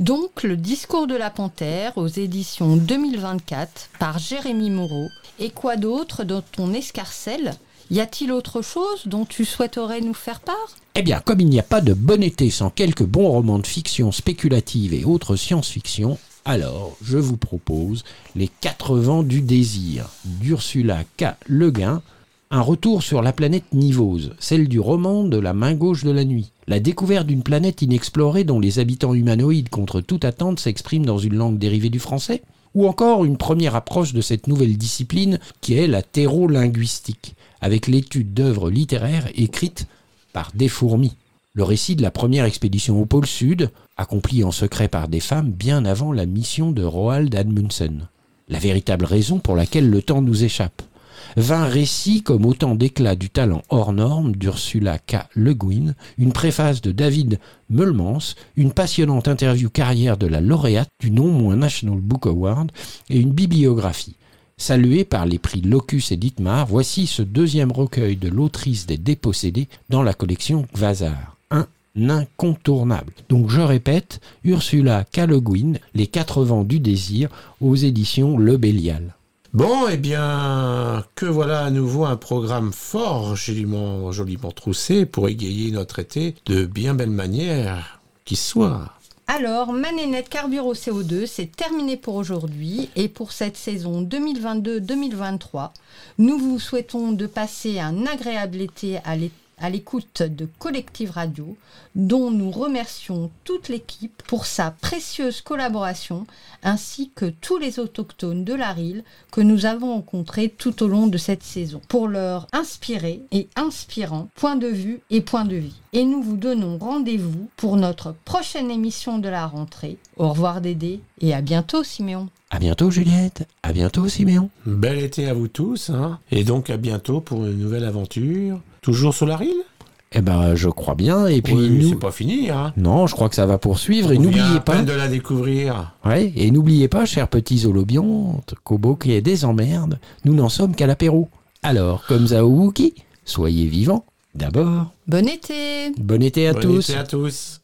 Donc, le discours de la panthère aux éditions 2024 par Jérémy Moreau. Et quoi d'autre dans ton escarcelle Y a-t-il autre chose dont tu souhaiterais nous faire part? Eh bien, comme il n'y a pas de bon été sans quelques bons romans de fiction spéculative et autres science-fiction, alors je vous propose Les Quatre Vents du Désir d'Ursula K. Le Guin, un retour sur la planète Nivose, celle du roman de la main gauche de la nuit. La découverte d'une planète inexplorée dont les habitants humanoïdes contre toute attente s'expriment dans une langue dérivée du français? Ou encore une première approche de cette nouvelle discipline qui est la thérolinguistique, avec l'étude d'œuvres littéraires écrites par des fourmis. Le récit de la première expédition au pôle Sud, accomplie en secret par des femmes bien avant la mission de Roald Amundsen. La véritable raison pour laquelle le temps nous échappe. Vingt récits comme autant d'éclats du talent hors norme d'Ursula K. Le Guin, une préface de David Meulmans, une passionnante interview carrière de la lauréate du non moins National Book Award et une bibliographie. Saluée par les prix Locus et Dietmar, voici ce deuxième recueil de l'autrice des Dépossédés dans la collection Gvazar. Un incontournable. Donc je répète, Ursula K. Le Guin, Les quatre vents du désir, aux éditions Le Bélial. Bon, eh bien, que voilà à nouveau un programme fort, joliment, joliment troussé pour égayer notre été de bien belle manière qui soit. Alors, Manénette Carbure au CO2, c'est terminé pour aujourd'hui et pour cette saison 2022-2023. Nous vous souhaitons de passer un agréable été à l'é- à l'écoute de Collective Radio, dont nous remercions toute l'équipe pour sa précieuse collaboration, ainsi que tous les autochtones de la RIL que nous avons rencontrés tout au long de cette saison, pour leur inspirer et inspirant point de vue et point de vie. Et nous vous donnons rendez-vous pour notre prochaine émission de la rentrée. Au revoir Dédé et à bientôt Siméon. À bientôt Juliette, à bientôt Siméon. Bel été à vous tous, hein, et donc à bientôt pour une nouvelle aventure. Toujours sur la rille? Eh ben je crois bien, et puis Oui, nous... c'est pas fini, hein. Non, je crois que ça va poursuivre, et n'oubliez pas... peine de la découvrir. Ouais, et n'oubliez pas, chers petits holobiontes, qu'au beau qu'il y ait des emmerdes, nous n'en sommes qu'à l'apéro. Alors, comme Zaouki, soyez vivants, d'abord. Bon été Bon été à Bon tous. été à tous.